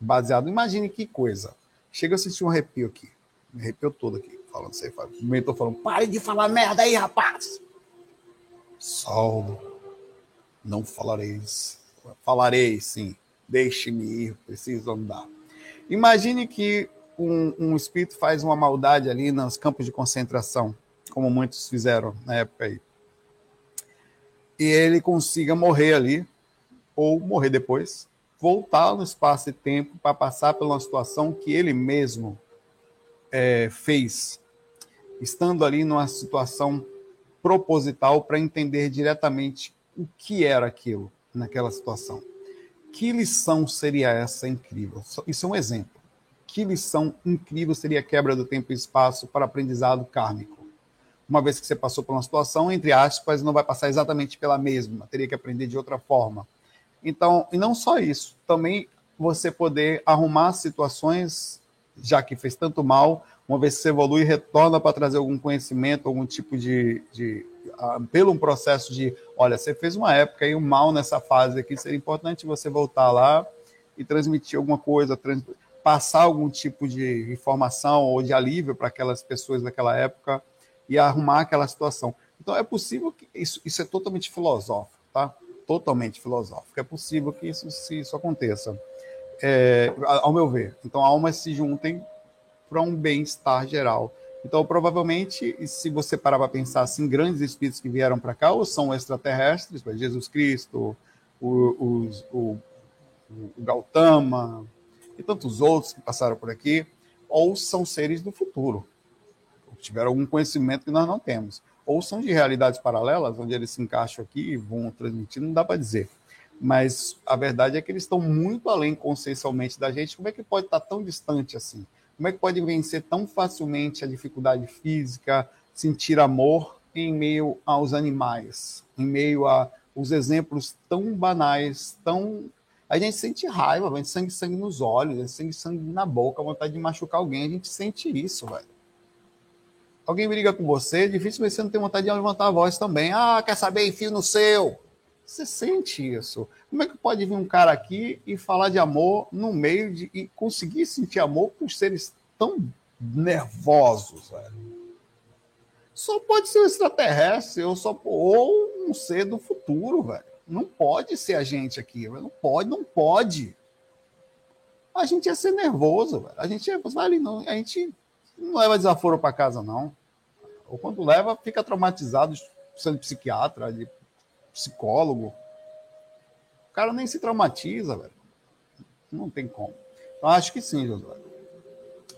baseado. Imagine que coisa. Chega a sentir um arrepio aqui. Me arrepiou todo aqui, falando isso aí. O mentor falando, pare de falar merda aí, rapaz. Saulo, não falareis. Falarei, sim. Deixe-me ir, preciso andar. Imagine que um, um espírito faz uma maldade ali nos campos de concentração, como muitos fizeram na época aí, e ele consiga morrer ali, ou morrer depois, voltar no espaço e tempo para passar por uma situação que ele mesmo é, fez, estando ali numa situação proposital para entender diretamente o que era aquilo naquela situação. Que lição seria essa incrível? Isso é um exemplo. Que lição incrível seria a quebra do tempo e espaço para aprendizado kármico. Uma vez que você passou por uma situação, entre aspas, não vai passar exatamente pela mesma, teria que aprender de outra forma. Então, e não só isso, também você poder arrumar situações, já que fez tanto mal, uma vez que você evolui, retorna para trazer algum conhecimento, algum tipo de, de uh, pelo um processo de, olha, você fez uma época e um mal nessa fase aqui, seria importante você voltar lá e transmitir alguma coisa, trans, passar algum tipo de informação ou de alívio para aquelas pessoas daquela época e arrumar aquela situação. Então é possível que isso, isso é totalmente filosófico, tá? Totalmente filosófico. É possível que isso, isso aconteça, é, ao meu ver. Então almas se juntem para um bem-estar geral. Então, provavelmente, se você parar para pensar assim, grandes espíritos que vieram para cá, ou são extraterrestres, Jesus Cristo, o, o, o, o Gautama, e tantos outros que passaram por aqui, ou são seres do futuro, tiveram algum conhecimento que nós não temos, ou são de realidades paralelas, onde eles se encaixam aqui e vão transmitir, não dá para dizer. Mas a verdade é que eles estão muito além consciencialmente da gente. Como é que pode estar tão distante assim? Como é que pode vencer tão facilmente a dificuldade física, sentir amor em meio aos animais, em meio a os exemplos tão banais, tão a gente sente raiva, gente sente sangue nos olhos, sente sangue na boca, vontade de machucar alguém, a gente sente isso, velho. Alguém briga com você, dificilmente você não tem vontade de levantar a voz também. Ah, quer saber? Enfio no seu. Você sente isso. Como é que pode vir um cara aqui e falar de amor no meio de. e conseguir sentir amor com seres tão nervosos, velho? Só pode ser um extraterrestre ou, só, ou um ser do futuro, velho. Não pode ser a gente aqui, não pode, não pode. A gente ia ser nervoso, velho. A gente ia, vai não, a gente não leva desaforo para casa, não. Ou quando leva, fica traumatizado, sendo psiquiatra, de psicólogo. O cara nem se traumatiza, velho. Não tem como. Então, acho que sim, Josué.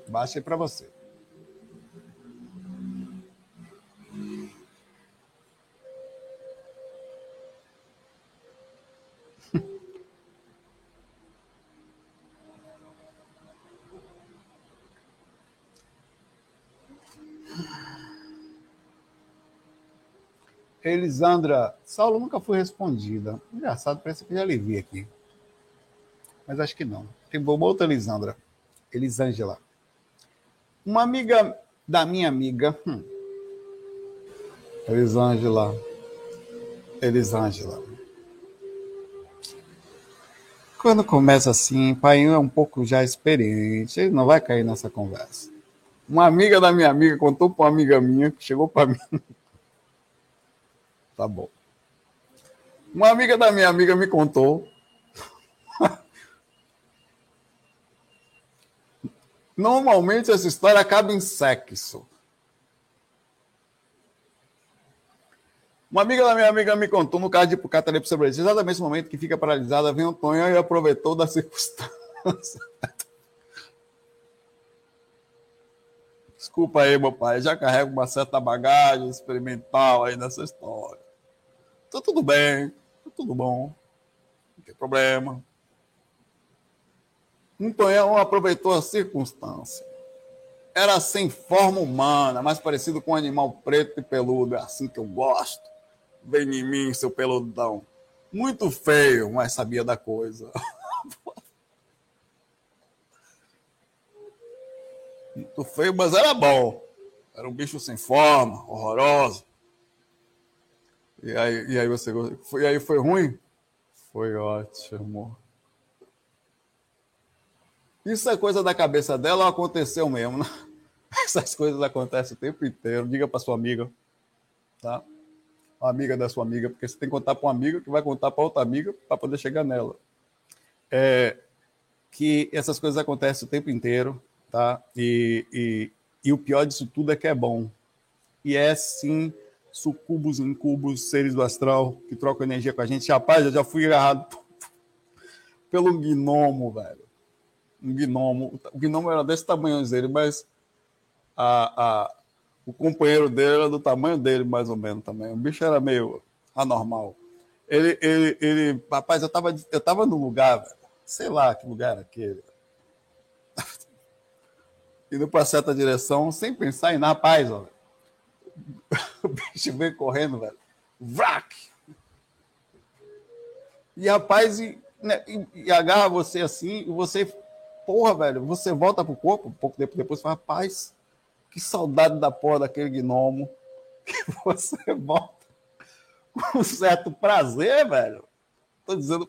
Baixa aí para você. Elisandra, Saulo nunca foi respondida. Engraçado, parece que já lhe vi aqui. Mas acho que não. Tem uma outra Elisandra. Elisângela. Uma amiga da minha amiga. Hum. Elisângela. Elisângela. Quando começa assim, pai é um pouco já experiente, ele não vai cair nessa conversa. Uma amiga da minha amiga contou para uma amiga minha que chegou para mim. Tá bom. Uma amiga da minha amiga me contou. Normalmente essa história acaba em sexo. Uma amiga da minha amiga me contou no caso de catalepsia cerebral, exatamente nesse momento que fica paralisada, vem o Tonhão e aproveitou da circunstância. Desculpa aí, meu pai, já carrego uma certa bagagem experimental aí nessa história. Tá tudo bem, tá tudo bom, não tem problema. Tonhão aproveitou a circunstância. Era sem forma humana, mais parecido com um animal preto e peludo, é assim que eu gosto. Vem em mim, seu peludão. Muito feio, mas sabia da coisa. Muito feio, mas era bom. Era um bicho sem forma, horroroso. E aí, e aí você foi, e aí foi ruim? Foi ótimo. Isso é coisa da cabeça dela ou aconteceu mesmo? Né? Essas coisas acontecem o tempo inteiro. Diga para sua amiga, tá? amiga da sua amiga, porque você tem que contar para uma amiga que vai contar para outra amiga para poder chegar nela. É, que essas coisas acontecem o tempo inteiro, tá? E, e, e o pior disso tudo é que é bom. E é sim sucubos, incubos, seres do astral que trocam energia com a gente. Rapaz, eu já fui agarrado pelo gnomo, velho. Um gnomo. O gnomo era desse tamanho dele, mas a, a, o companheiro dele era do tamanho dele, mais ou menos também. O bicho era meio anormal. Ele, ele, ele rapaz, eu tava, eu tava no lugar, sei lá que lugar era aquele. Indo para certa direção, sem pensar em nada, rapaz, ó. O bicho veio correndo, velho. Vrac! E rapaz, e, né, e, e, agarra você assim, e você, porra, velho, você volta pro corpo, um pouco depois, depois fala, rapaz, que saudade da porra daquele gnomo. Que você volta com um certo prazer, velho. Tô dizendo.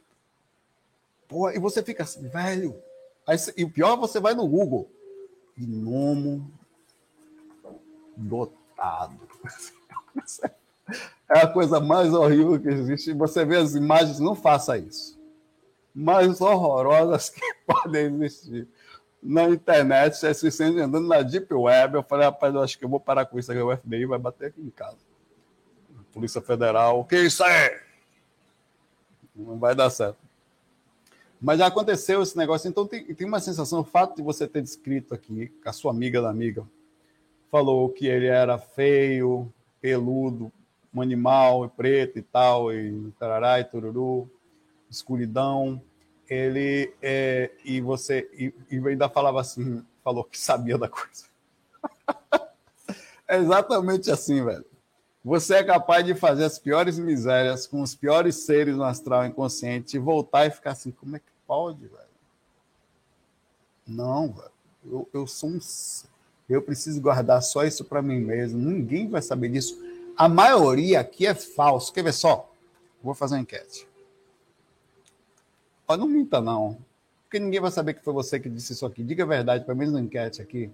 Porra, e você fica assim, velho. Aí, e o pior, você vai no Google. Gnomo dotado. É a coisa mais horrível que existe. Você vê as imagens, não faça isso. Mais horrorosas que podem existir na internet, se sente andando na Deep Web. Eu falei, rapaz, eu acho que eu vou parar com isso aqui. O FBI vai bater aqui em casa. Polícia Federal, que isso é? Não vai dar certo. Mas já aconteceu esse negócio, então tem, tem uma sensação, o fato de você ter descrito aqui, a sua amiga da amiga falou que ele era feio, peludo, um animal, preto e tal, e tarará e tururu, escuridão ele é, e você e, e, ainda falava assim, falou que sabia da coisa. é exatamente assim, velho. Você é capaz de fazer as piores misérias com os piores seres no astral inconsciente e voltar e ficar assim, como é que pode, velho? Não, velho. Eu, eu sou um eu preciso guardar só isso para mim mesmo. Ninguém vai saber disso. A maioria aqui é falso. Quer ver só? Vou fazer uma enquete. Oh, não minta, não. Porque ninguém vai saber que foi você que disse isso aqui. Diga a verdade, pelo menos na enquete aqui.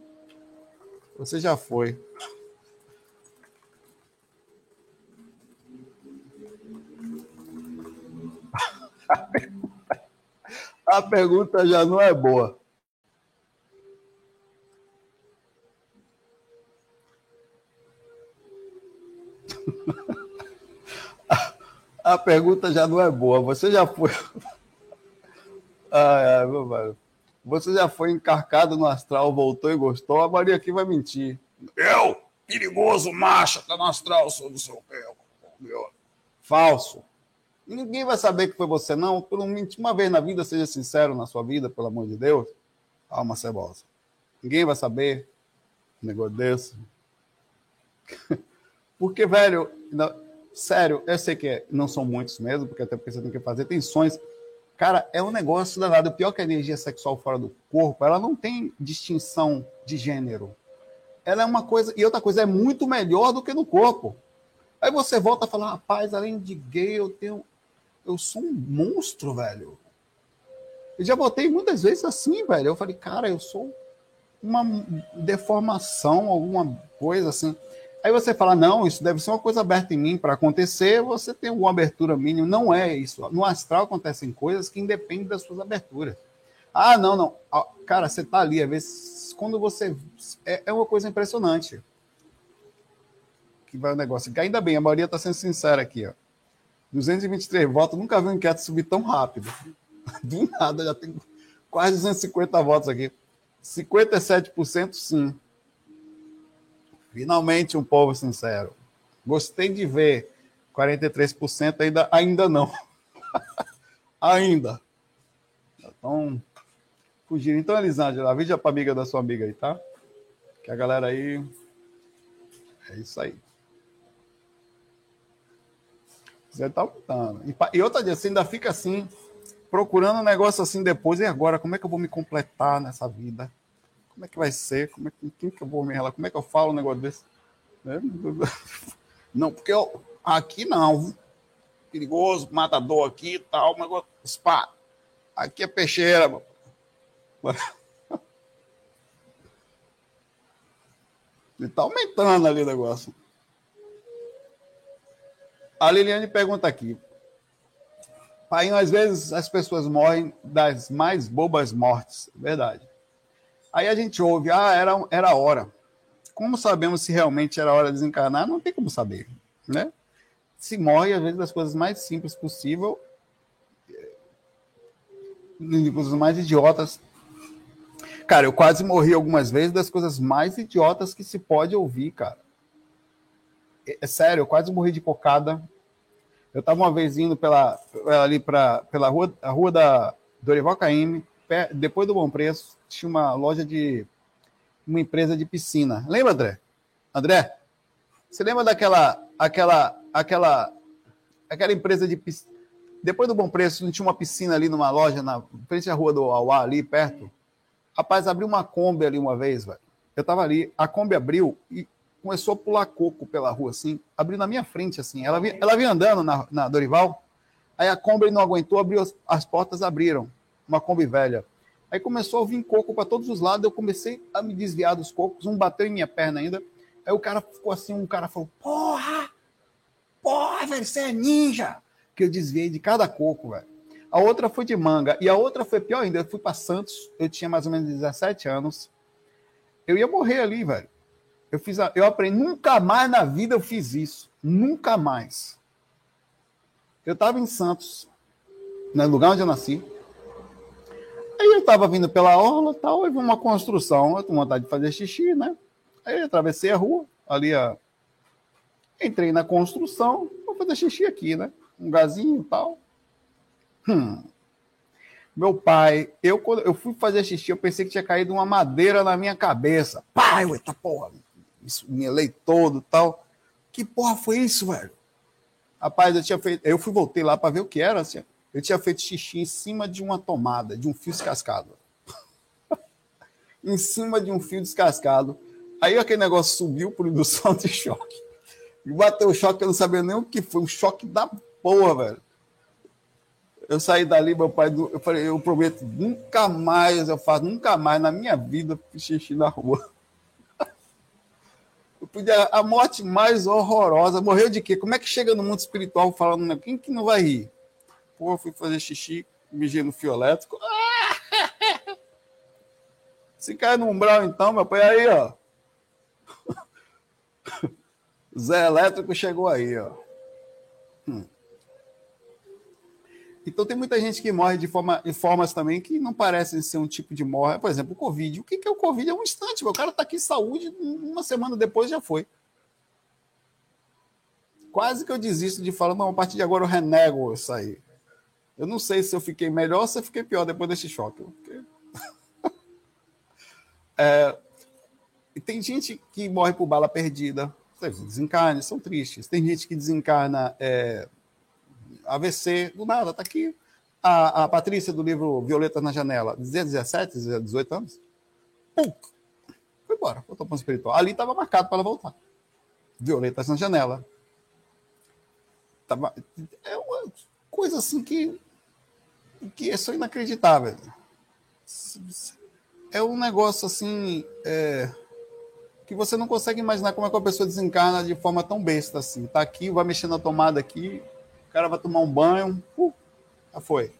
Você já foi. A pergunta já não é boa. A pergunta já não é boa. Você já foi. Meu velho. Você já foi encarcado no astral, voltou e gostou? A Maria aqui vai mentir. Eu, perigoso, macho, tá no astral, sou do seu pé. Falso. Ninguém vai saber que foi você, não. Por uma vez na vida, seja sincero na sua vida, pelo amor de Deus. Alma cebosa. Ninguém vai saber um negócio desse. Porque, velho, sério, eu sei que não são muitos mesmo, porque até porque você tem que fazer tensões. Cara, é um negócio danado. O pior que a energia sexual fora do corpo, ela não tem distinção de gênero. Ela é uma coisa. E outra coisa, é muito melhor do que no corpo. Aí você volta a falar, rapaz, além de gay, eu tenho. Eu sou um monstro, velho. Eu já botei muitas vezes assim, velho. Eu falei, cara, eu sou uma deformação, alguma coisa assim. Aí você fala, não, isso deve ser uma coisa aberta em mim para acontecer, você tem alguma abertura mínima. Não é isso. No astral acontecem coisas que independem das suas aberturas. Ah, não, não. Cara, você tá ali, às vezes, quando você. É, é uma coisa impressionante. Que vai o negócio. Ainda bem, a maioria está sendo sincera aqui, ó. 223 votos, nunca vi um enquete subir tão rápido. Do nada, já tem quase 250 votos aqui. 57% sim. Finalmente um povo sincero. Gostei de ver. 43% ainda, ainda não. ainda. Então, fugir. Então, Elisângela, avisa para amiga da sua amiga aí, tá? Que a galera aí. É isso aí. Você tá lutando. E, e outra dia, você ainda fica assim, procurando um negócio assim depois, e agora? Como é que eu vou me completar nessa vida? Como é que vai ser? Como é que, quem que eu vou me relacionar? Como é que eu falo um negócio desse? Né? Não, porque eu, aqui não. Perigoso, matador aqui e tal, negócio. Spa. Aqui é peixeira. Ele tá aumentando ali o negócio. A Liliane pergunta aqui: Pai, às vezes as pessoas morrem das mais bobas mortes. Verdade. Aí a gente ouve, ah, era, era hora. Como sabemos se realmente era hora de desencarnar? Não tem como saber, né? Se morre, às vezes, das coisas mais simples possível, coisas mais idiotas. Cara, eu quase morri algumas vezes das coisas mais idiotas que se pode ouvir, cara. É, é sério, eu quase morri de cocada eu estava uma vez indo pela, ali pra, pela rua, a rua da Dorival Caymmi, depois do Bom Preço, tinha uma loja de uma empresa de piscina. Lembra, André? André, você lembra daquela aquela aquela aquela empresa de piscina? Depois do Bom Preço, não tinha uma piscina ali numa loja na frente da rua do Auá, ali perto. Rapaz, abriu uma Kombi ali uma vez, velho. Eu tava ali, a Kombi abriu e começou a pular coco pela rua, assim, abriu na minha frente, assim. Ela vinha, ela vinha andando na, na Dorival, aí a Kombi não aguentou, abriu as, as portas, abriram. Uma Kombi velha. Aí começou a vir coco para todos os lados, eu comecei a me desviar dos cocos, um bateu em minha perna ainda. Aí o cara ficou assim, um cara falou: Porra! Porra, velho, você é ninja! Que eu desviei de cada coco, velho. A outra foi de manga, e a outra foi pior ainda. Eu fui para Santos, eu tinha mais ou menos 17 anos. Eu ia morrer ali, velho. Eu fiz, a, eu aprendi, nunca mais na vida eu fiz isso, nunca mais. Eu estava em Santos, no lugar onde eu nasci. Aí eu estava vindo pela orla, tal, e vi uma construção, eu com vontade de fazer xixi, né? Aí eu atravessei a rua, ali a entrei na construção, vou fazer xixi aqui, né? Um gazinho e tal. Hum. Meu pai, eu quando eu fui fazer xixi, eu pensei que tinha caído uma madeira na minha cabeça. Pai, eita porra, isso, me elei todo tal. Que porra foi isso, velho? Rapaz, eu tinha feito. Eu fui voltei lá para ver o que era. Assim, eu tinha feito xixi em cima de uma tomada, de um fio descascado. em cima de um fio descascado. Aí aquele negócio subiu por indução de choque. E bateu o choque, eu não sabia nem o que foi. Um choque da porra, velho. Eu saí dali, meu pai, eu falei, eu prometo, nunca mais eu faço, nunca mais na minha vida xixi na rua. Podia, a morte mais horrorosa. Morreu de quê? Como é que chega no mundo espiritual falando, né? quem que não vai rir? Pô, fui fazer xixi, mijei no fio elétrico. Se cai no umbral, então, meu pai, aí, ó. Zé Elétrico chegou aí, ó. Hum. Então tem muita gente que morre de, forma, formas também que não parecem ser um tipo de morte. Por exemplo, o Covid. O que é o Covid? É um instante. O cara está aqui em saúde, uma semana depois já foi. Quase que eu desisto de falar, não, a partir de agora eu renego isso aí. Eu não sei se eu fiquei melhor ou se eu fiquei pior depois desse choque. É, e tem gente que morre por bala perdida. desencarne, são tristes. Tem gente que desencarna é, AVC, do nada, tá aqui. A, a Patrícia do livro Violeta na Janela, 17, 18 anos, pum, foi embora, voltou para o espiritual. Ali estava marcado para ela voltar. Violetas na janela. Tava, é uma coisa assim que, que é só inacreditável. É um negócio assim. É, que você não consegue imaginar como é que uma pessoa desencarna de forma tão besta assim. Tá aqui, vai mexer na tomada aqui, o cara vai tomar um banho, uh, já foi.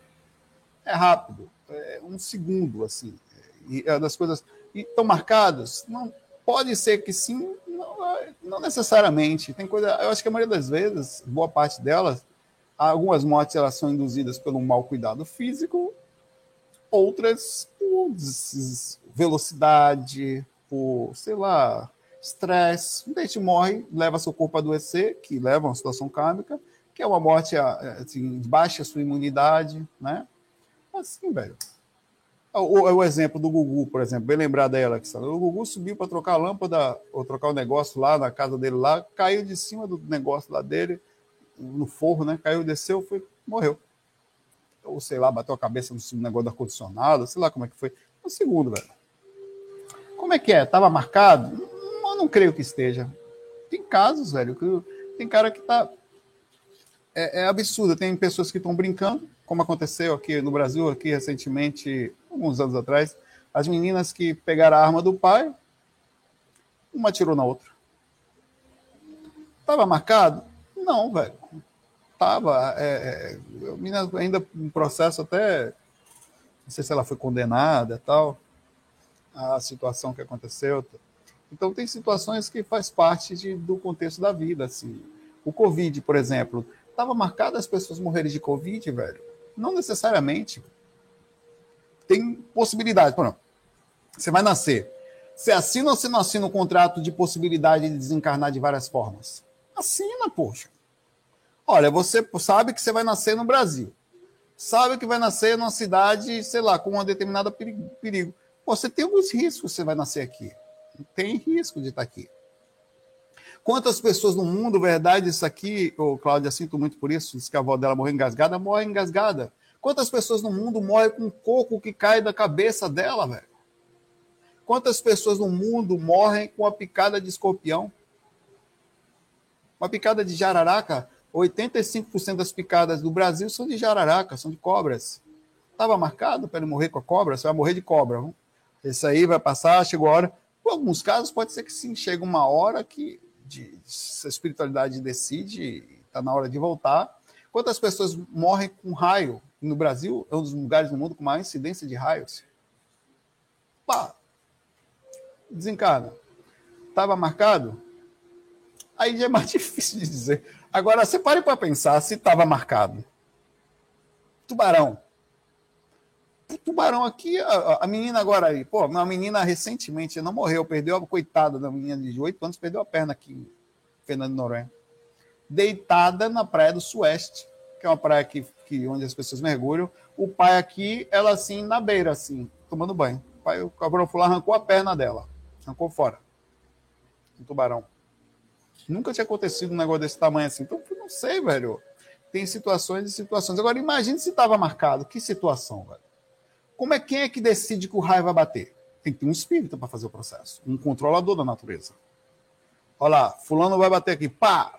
É rápido, é um segundo, assim. E é das coisas. Estão marcados? Não, pode ser que sim, não, não, necessariamente. Tem coisa. Eu acho que a maioria das vezes, boa parte delas, algumas mortes elas são induzidas pelo mau cuidado físico, outras por velocidade, por, sei lá, estresse. Um gente morre, leva seu corpo a adoecer, que leva a uma situação kármica, que é uma morte assim, baixa sua imunidade, né? Assim, velho. O, o, exemplo do Gugu, por exemplo, bem lembrado dela, que o Gugu subiu para trocar a lâmpada, ou trocar o negócio lá na casa dele lá, caiu de cima do negócio lá dele, no forro, né? Caiu, desceu, foi, morreu. Ou sei lá, bateu a cabeça no negócio do ar-condicionado, sei lá como é que foi. Um segundo, velho. Como é que é? Tava marcado? Eu não creio que esteja. Tem casos, velho, que tem cara que tá. É, é absurdo. Tem pessoas que estão brincando, como aconteceu aqui no Brasil, aqui recentemente, alguns anos atrás. As meninas que pegaram a arma do pai, uma atirou na outra. Tava marcado? Não, velho. Tava. É, é, a menina ainda em processo até. Não sei se ela foi condenada tal a situação que aconteceu. Então tem situações que faz parte de, do contexto da vida, assim. O Covid, por exemplo, estava marcado as pessoas morrerem de Covid, velho? Não necessariamente. Tem possibilidade. Você vai nascer. Você assina ou você não assina um contrato de possibilidade de desencarnar de várias formas? Assina, poxa. Olha, você sabe que você vai nascer no Brasil. Sabe que vai nascer numa cidade, sei lá, com um determinado perigo. Você tem alguns riscos você vai nascer aqui. Tem risco de estar aqui. Quantas pessoas no mundo, verdade, isso aqui, o Cláudia, sinto muito por isso, diz que a avó dela morreu engasgada, morre engasgada. Quantas pessoas no mundo morrem com um coco que cai da cabeça dela, velho? Quantas pessoas no mundo morrem com a picada de escorpião? Uma picada de jararaca, 85% das picadas do Brasil são de jararaca, são de cobras. Estava marcado para ele morrer com a cobra? Você vai morrer de cobra. Não? Esse aí vai passar, chegou a hora. Em alguns casos, pode ser que sim, chega uma hora que de, a espiritualidade decide, está na hora de voltar. Quantas pessoas morrem com raio? No Brasil, é um dos lugares no mundo com maior incidência de raios. Pá, desencarna. Estava marcado? Aí já é mais difícil de dizer. Agora, você pare para pensar se estava marcado. Tubarão tubarão aqui, a, a, menina agora aí, pô, uma menina recentemente não morreu, perdeu a coitada da menina de 8 anos, perdeu a perna aqui, Fernando Noronha. Deitada na praia do Sueste, que é uma praia que, que onde as pessoas mergulham. O pai aqui, ela assim, na beira, assim, tomando banho. O pai, o cabrão arrancou a perna dela, arrancou fora. Um tubarão. Nunca tinha acontecido um negócio desse tamanho assim. Então, não sei, velho. Tem situações e situações. Agora, imagine se estava marcado. Que situação, velho? Como é quem é que decide que o raio vai bater? Tem que ter um espírito para fazer o processo, um controlador da natureza. Olha lá, fulano vai bater aqui, pá!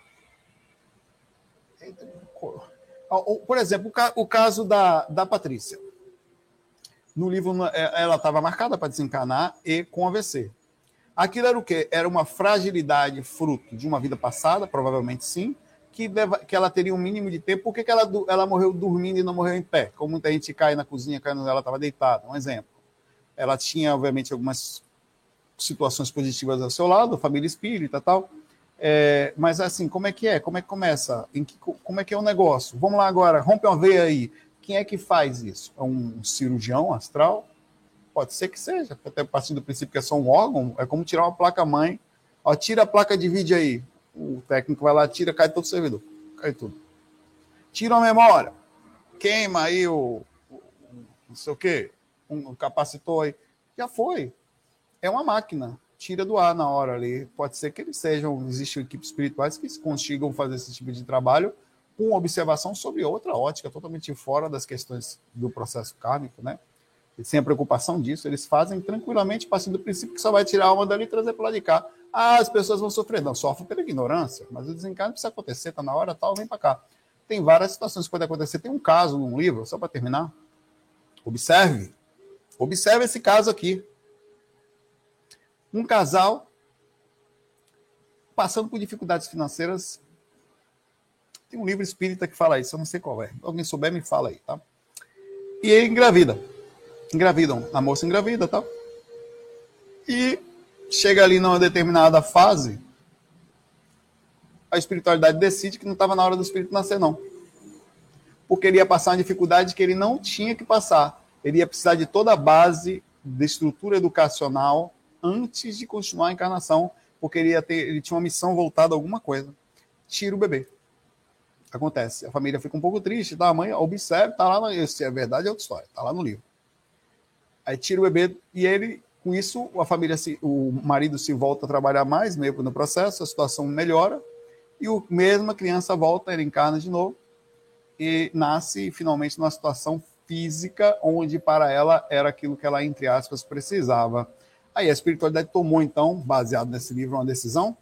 Por exemplo, o caso da, da Patrícia. No livro, ela estava marcada para desencarnar e com AVC. Aquilo era o quê? Era uma fragilidade fruto de uma vida passada, provavelmente sim, que, que ela teria um mínimo de tempo. Por que, que ela, ela morreu dormindo e não morreu em pé? Como muita gente cai na cozinha, cai ela estava deitada. Um exemplo. Ela tinha, obviamente, algumas situações positivas ao seu lado, família espírita tal. É, mas assim, como é que é? Como é que começa? Que, como é que é o negócio? Vamos lá agora, rompe uma veia aí. Quem é que faz isso? É um cirurgião astral? Pode ser que seja, até a partir do princípio que é só um órgão, é como tirar uma placa-mãe. Ó, tira a placa de vídeo aí o técnico vai lá, tira, cai todo o servidor. Cai tudo. Tira a memória. Queima aí o, não sei o quê, um capacitor aí. Já foi. É uma máquina. tira do ar na hora ali. Pode ser que eles sejam, existem equipes espirituais que consigam fazer esse tipo de trabalho com observação sobre outra ótica, totalmente fora das questões do processo kármico, né? Sem a preocupação disso, eles fazem tranquilamente, partindo do princípio que só vai tirar a dali e trazer para lá de cá. Ah, as pessoas vão sofrer. Não, sofrem pela ignorância, mas o desencarne precisa acontecer, tá na hora tal, vem para cá. Tem várias situações que podem acontecer. Tem um caso num livro, só para terminar. Observe. Observe esse caso aqui. Um casal passando por dificuldades financeiras. Tem um livro espírita que fala isso, eu não sei qual é. Alguém souber, me fala aí, tá? E ele engravida. Engravidam. A moça engravida, tá? E chega ali numa determinada fase, a espiritualidade decide que não estava na hora do espírito nascer, não. Porque ele ia passar uma dificuldade que ele não tinha que passar. Ele ia precisar de toda a base de estrutura educacional antes de continuar a encarnação, porque ele, ia ter, ele tinha uma missão voltada a alguma coisa. Tira o bebê. Acontece. A família fica um pouco triste, tá? A mãe observa, tá lá, no, se é verdade é outra história, tá lá no livro. Aí tira o bebê e ele, com isso, a família, se, o marido se volta a trabalhar mais, meio no processo, a situação melhora, e o mesmo a criança volta, ele encarna de novo, e nasce finalmente numa situação física onde para ela era aquilo que ela, entre aspas, precisava. Aí a espiritualidade tomou, então, baseado nesse livro, uma decisão.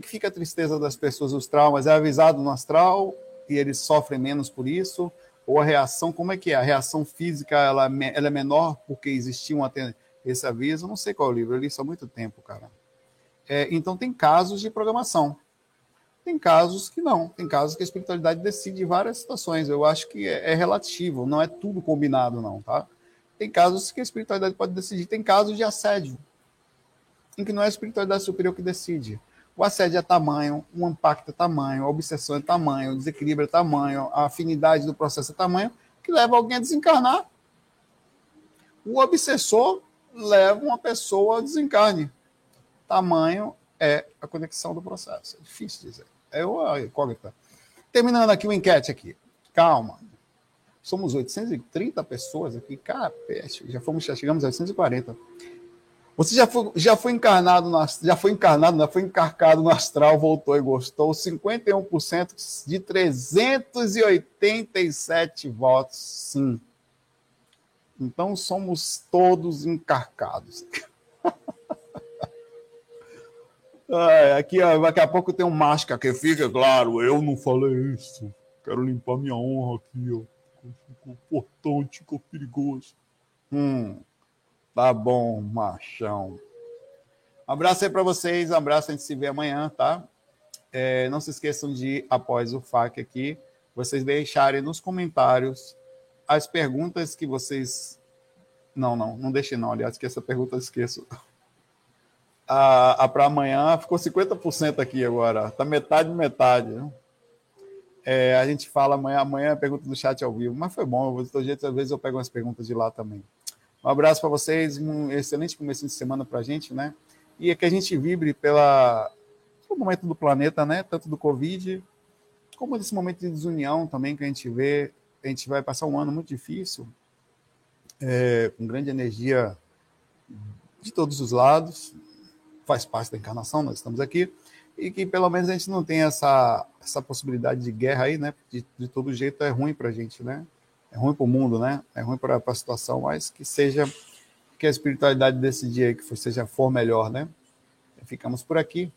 Que fica a tristeza das pessoas, os traumas, é avisado no astral e eles sofrem menos por isso? Ou a reação, como é que é? A reação física ela, ela é menor porque existia um, esse aviso? Eu não sei qual é o livro, eu li isso há muito tempo, cara. É, então tem casos de programação. Tem casos que não. Tem casos que a espiritualidade decide várias situações. Eu acho que é, é relativo, não é tudo combinado, não, tá? Tem casos que a espiritualidade pode decidir. Tem casos de assédio, em que não é a espiritualidade superior que decide. O assédio é tamanho, o impacto é tamanho, a obsessão é tamanho, o desequilíbrio é tamanho, a afinidade do processo é tamanho, que leva alguém a desencarnar. O obsessor leva uma pessoa a desencarne. Tamanho é a conexão do processo. É difícil dizer. É uma incógnita. Terminando aqui o enquete aqui. Calma. Somos 830 pessoas aqui. Capeste. Já fomos, já chegamos a 840. Você já foi, já foi encarnado, no, já foi encarnado, já foi encarcado no astral, voltou e gostou. 51% de 387 votos, sim. Então somos todos encarcados. Ah, aqui, ó, daqui a pouco tem um máscara que fica, claro, eu não falei isso. Quero limpar minha honra aqui, ó. Importante, ficou perigoso. Hum, tá bom, machão. Um abraço aí para vocês, um abraço, a gente se vê amanhã, tá? É, não se esqueçam de, após o FAQ aqui, vocês deixarem nos comentários as perguntas que vocês. Não, não, não deixem não, aliás, que essa pergunta eu esqueço a, a para amanhã ficou 50% aqui agora. Tá metade, metade. É, a gente fala amanhã, amanhã pergunta do chat ao vivo, mas foi bom. Do jeito, às vezes eu pego umas perguntas de lá também. Um abraço para vocês, um excelente começo de semana para a gente, né? E é que a gente vibre pela, pelo momento do planeta, né? Tanto do Covid, como desse momento de desunião também que a gente vê. A gente vai passar um ano muito difícil, é, com grande energia de todos os lados, faz parte da encarnação, nós estamos aqui, e que pelo menos a gente não tem essa, essa possibilidade de guerra aí, né? De, de todo jeito é ruim para a gente, né? É ruim para o mundo, né? É ruim para a situação, mas que seja, que a espiritualidade desse dia que seja for melhor, né? Ficamos por aqui.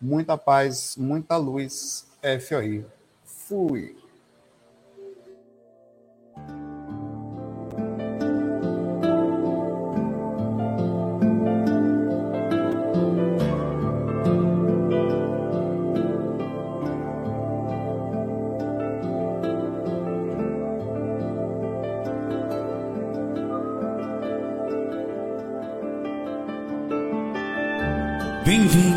Muita paz, muita luz. FOI. Fui.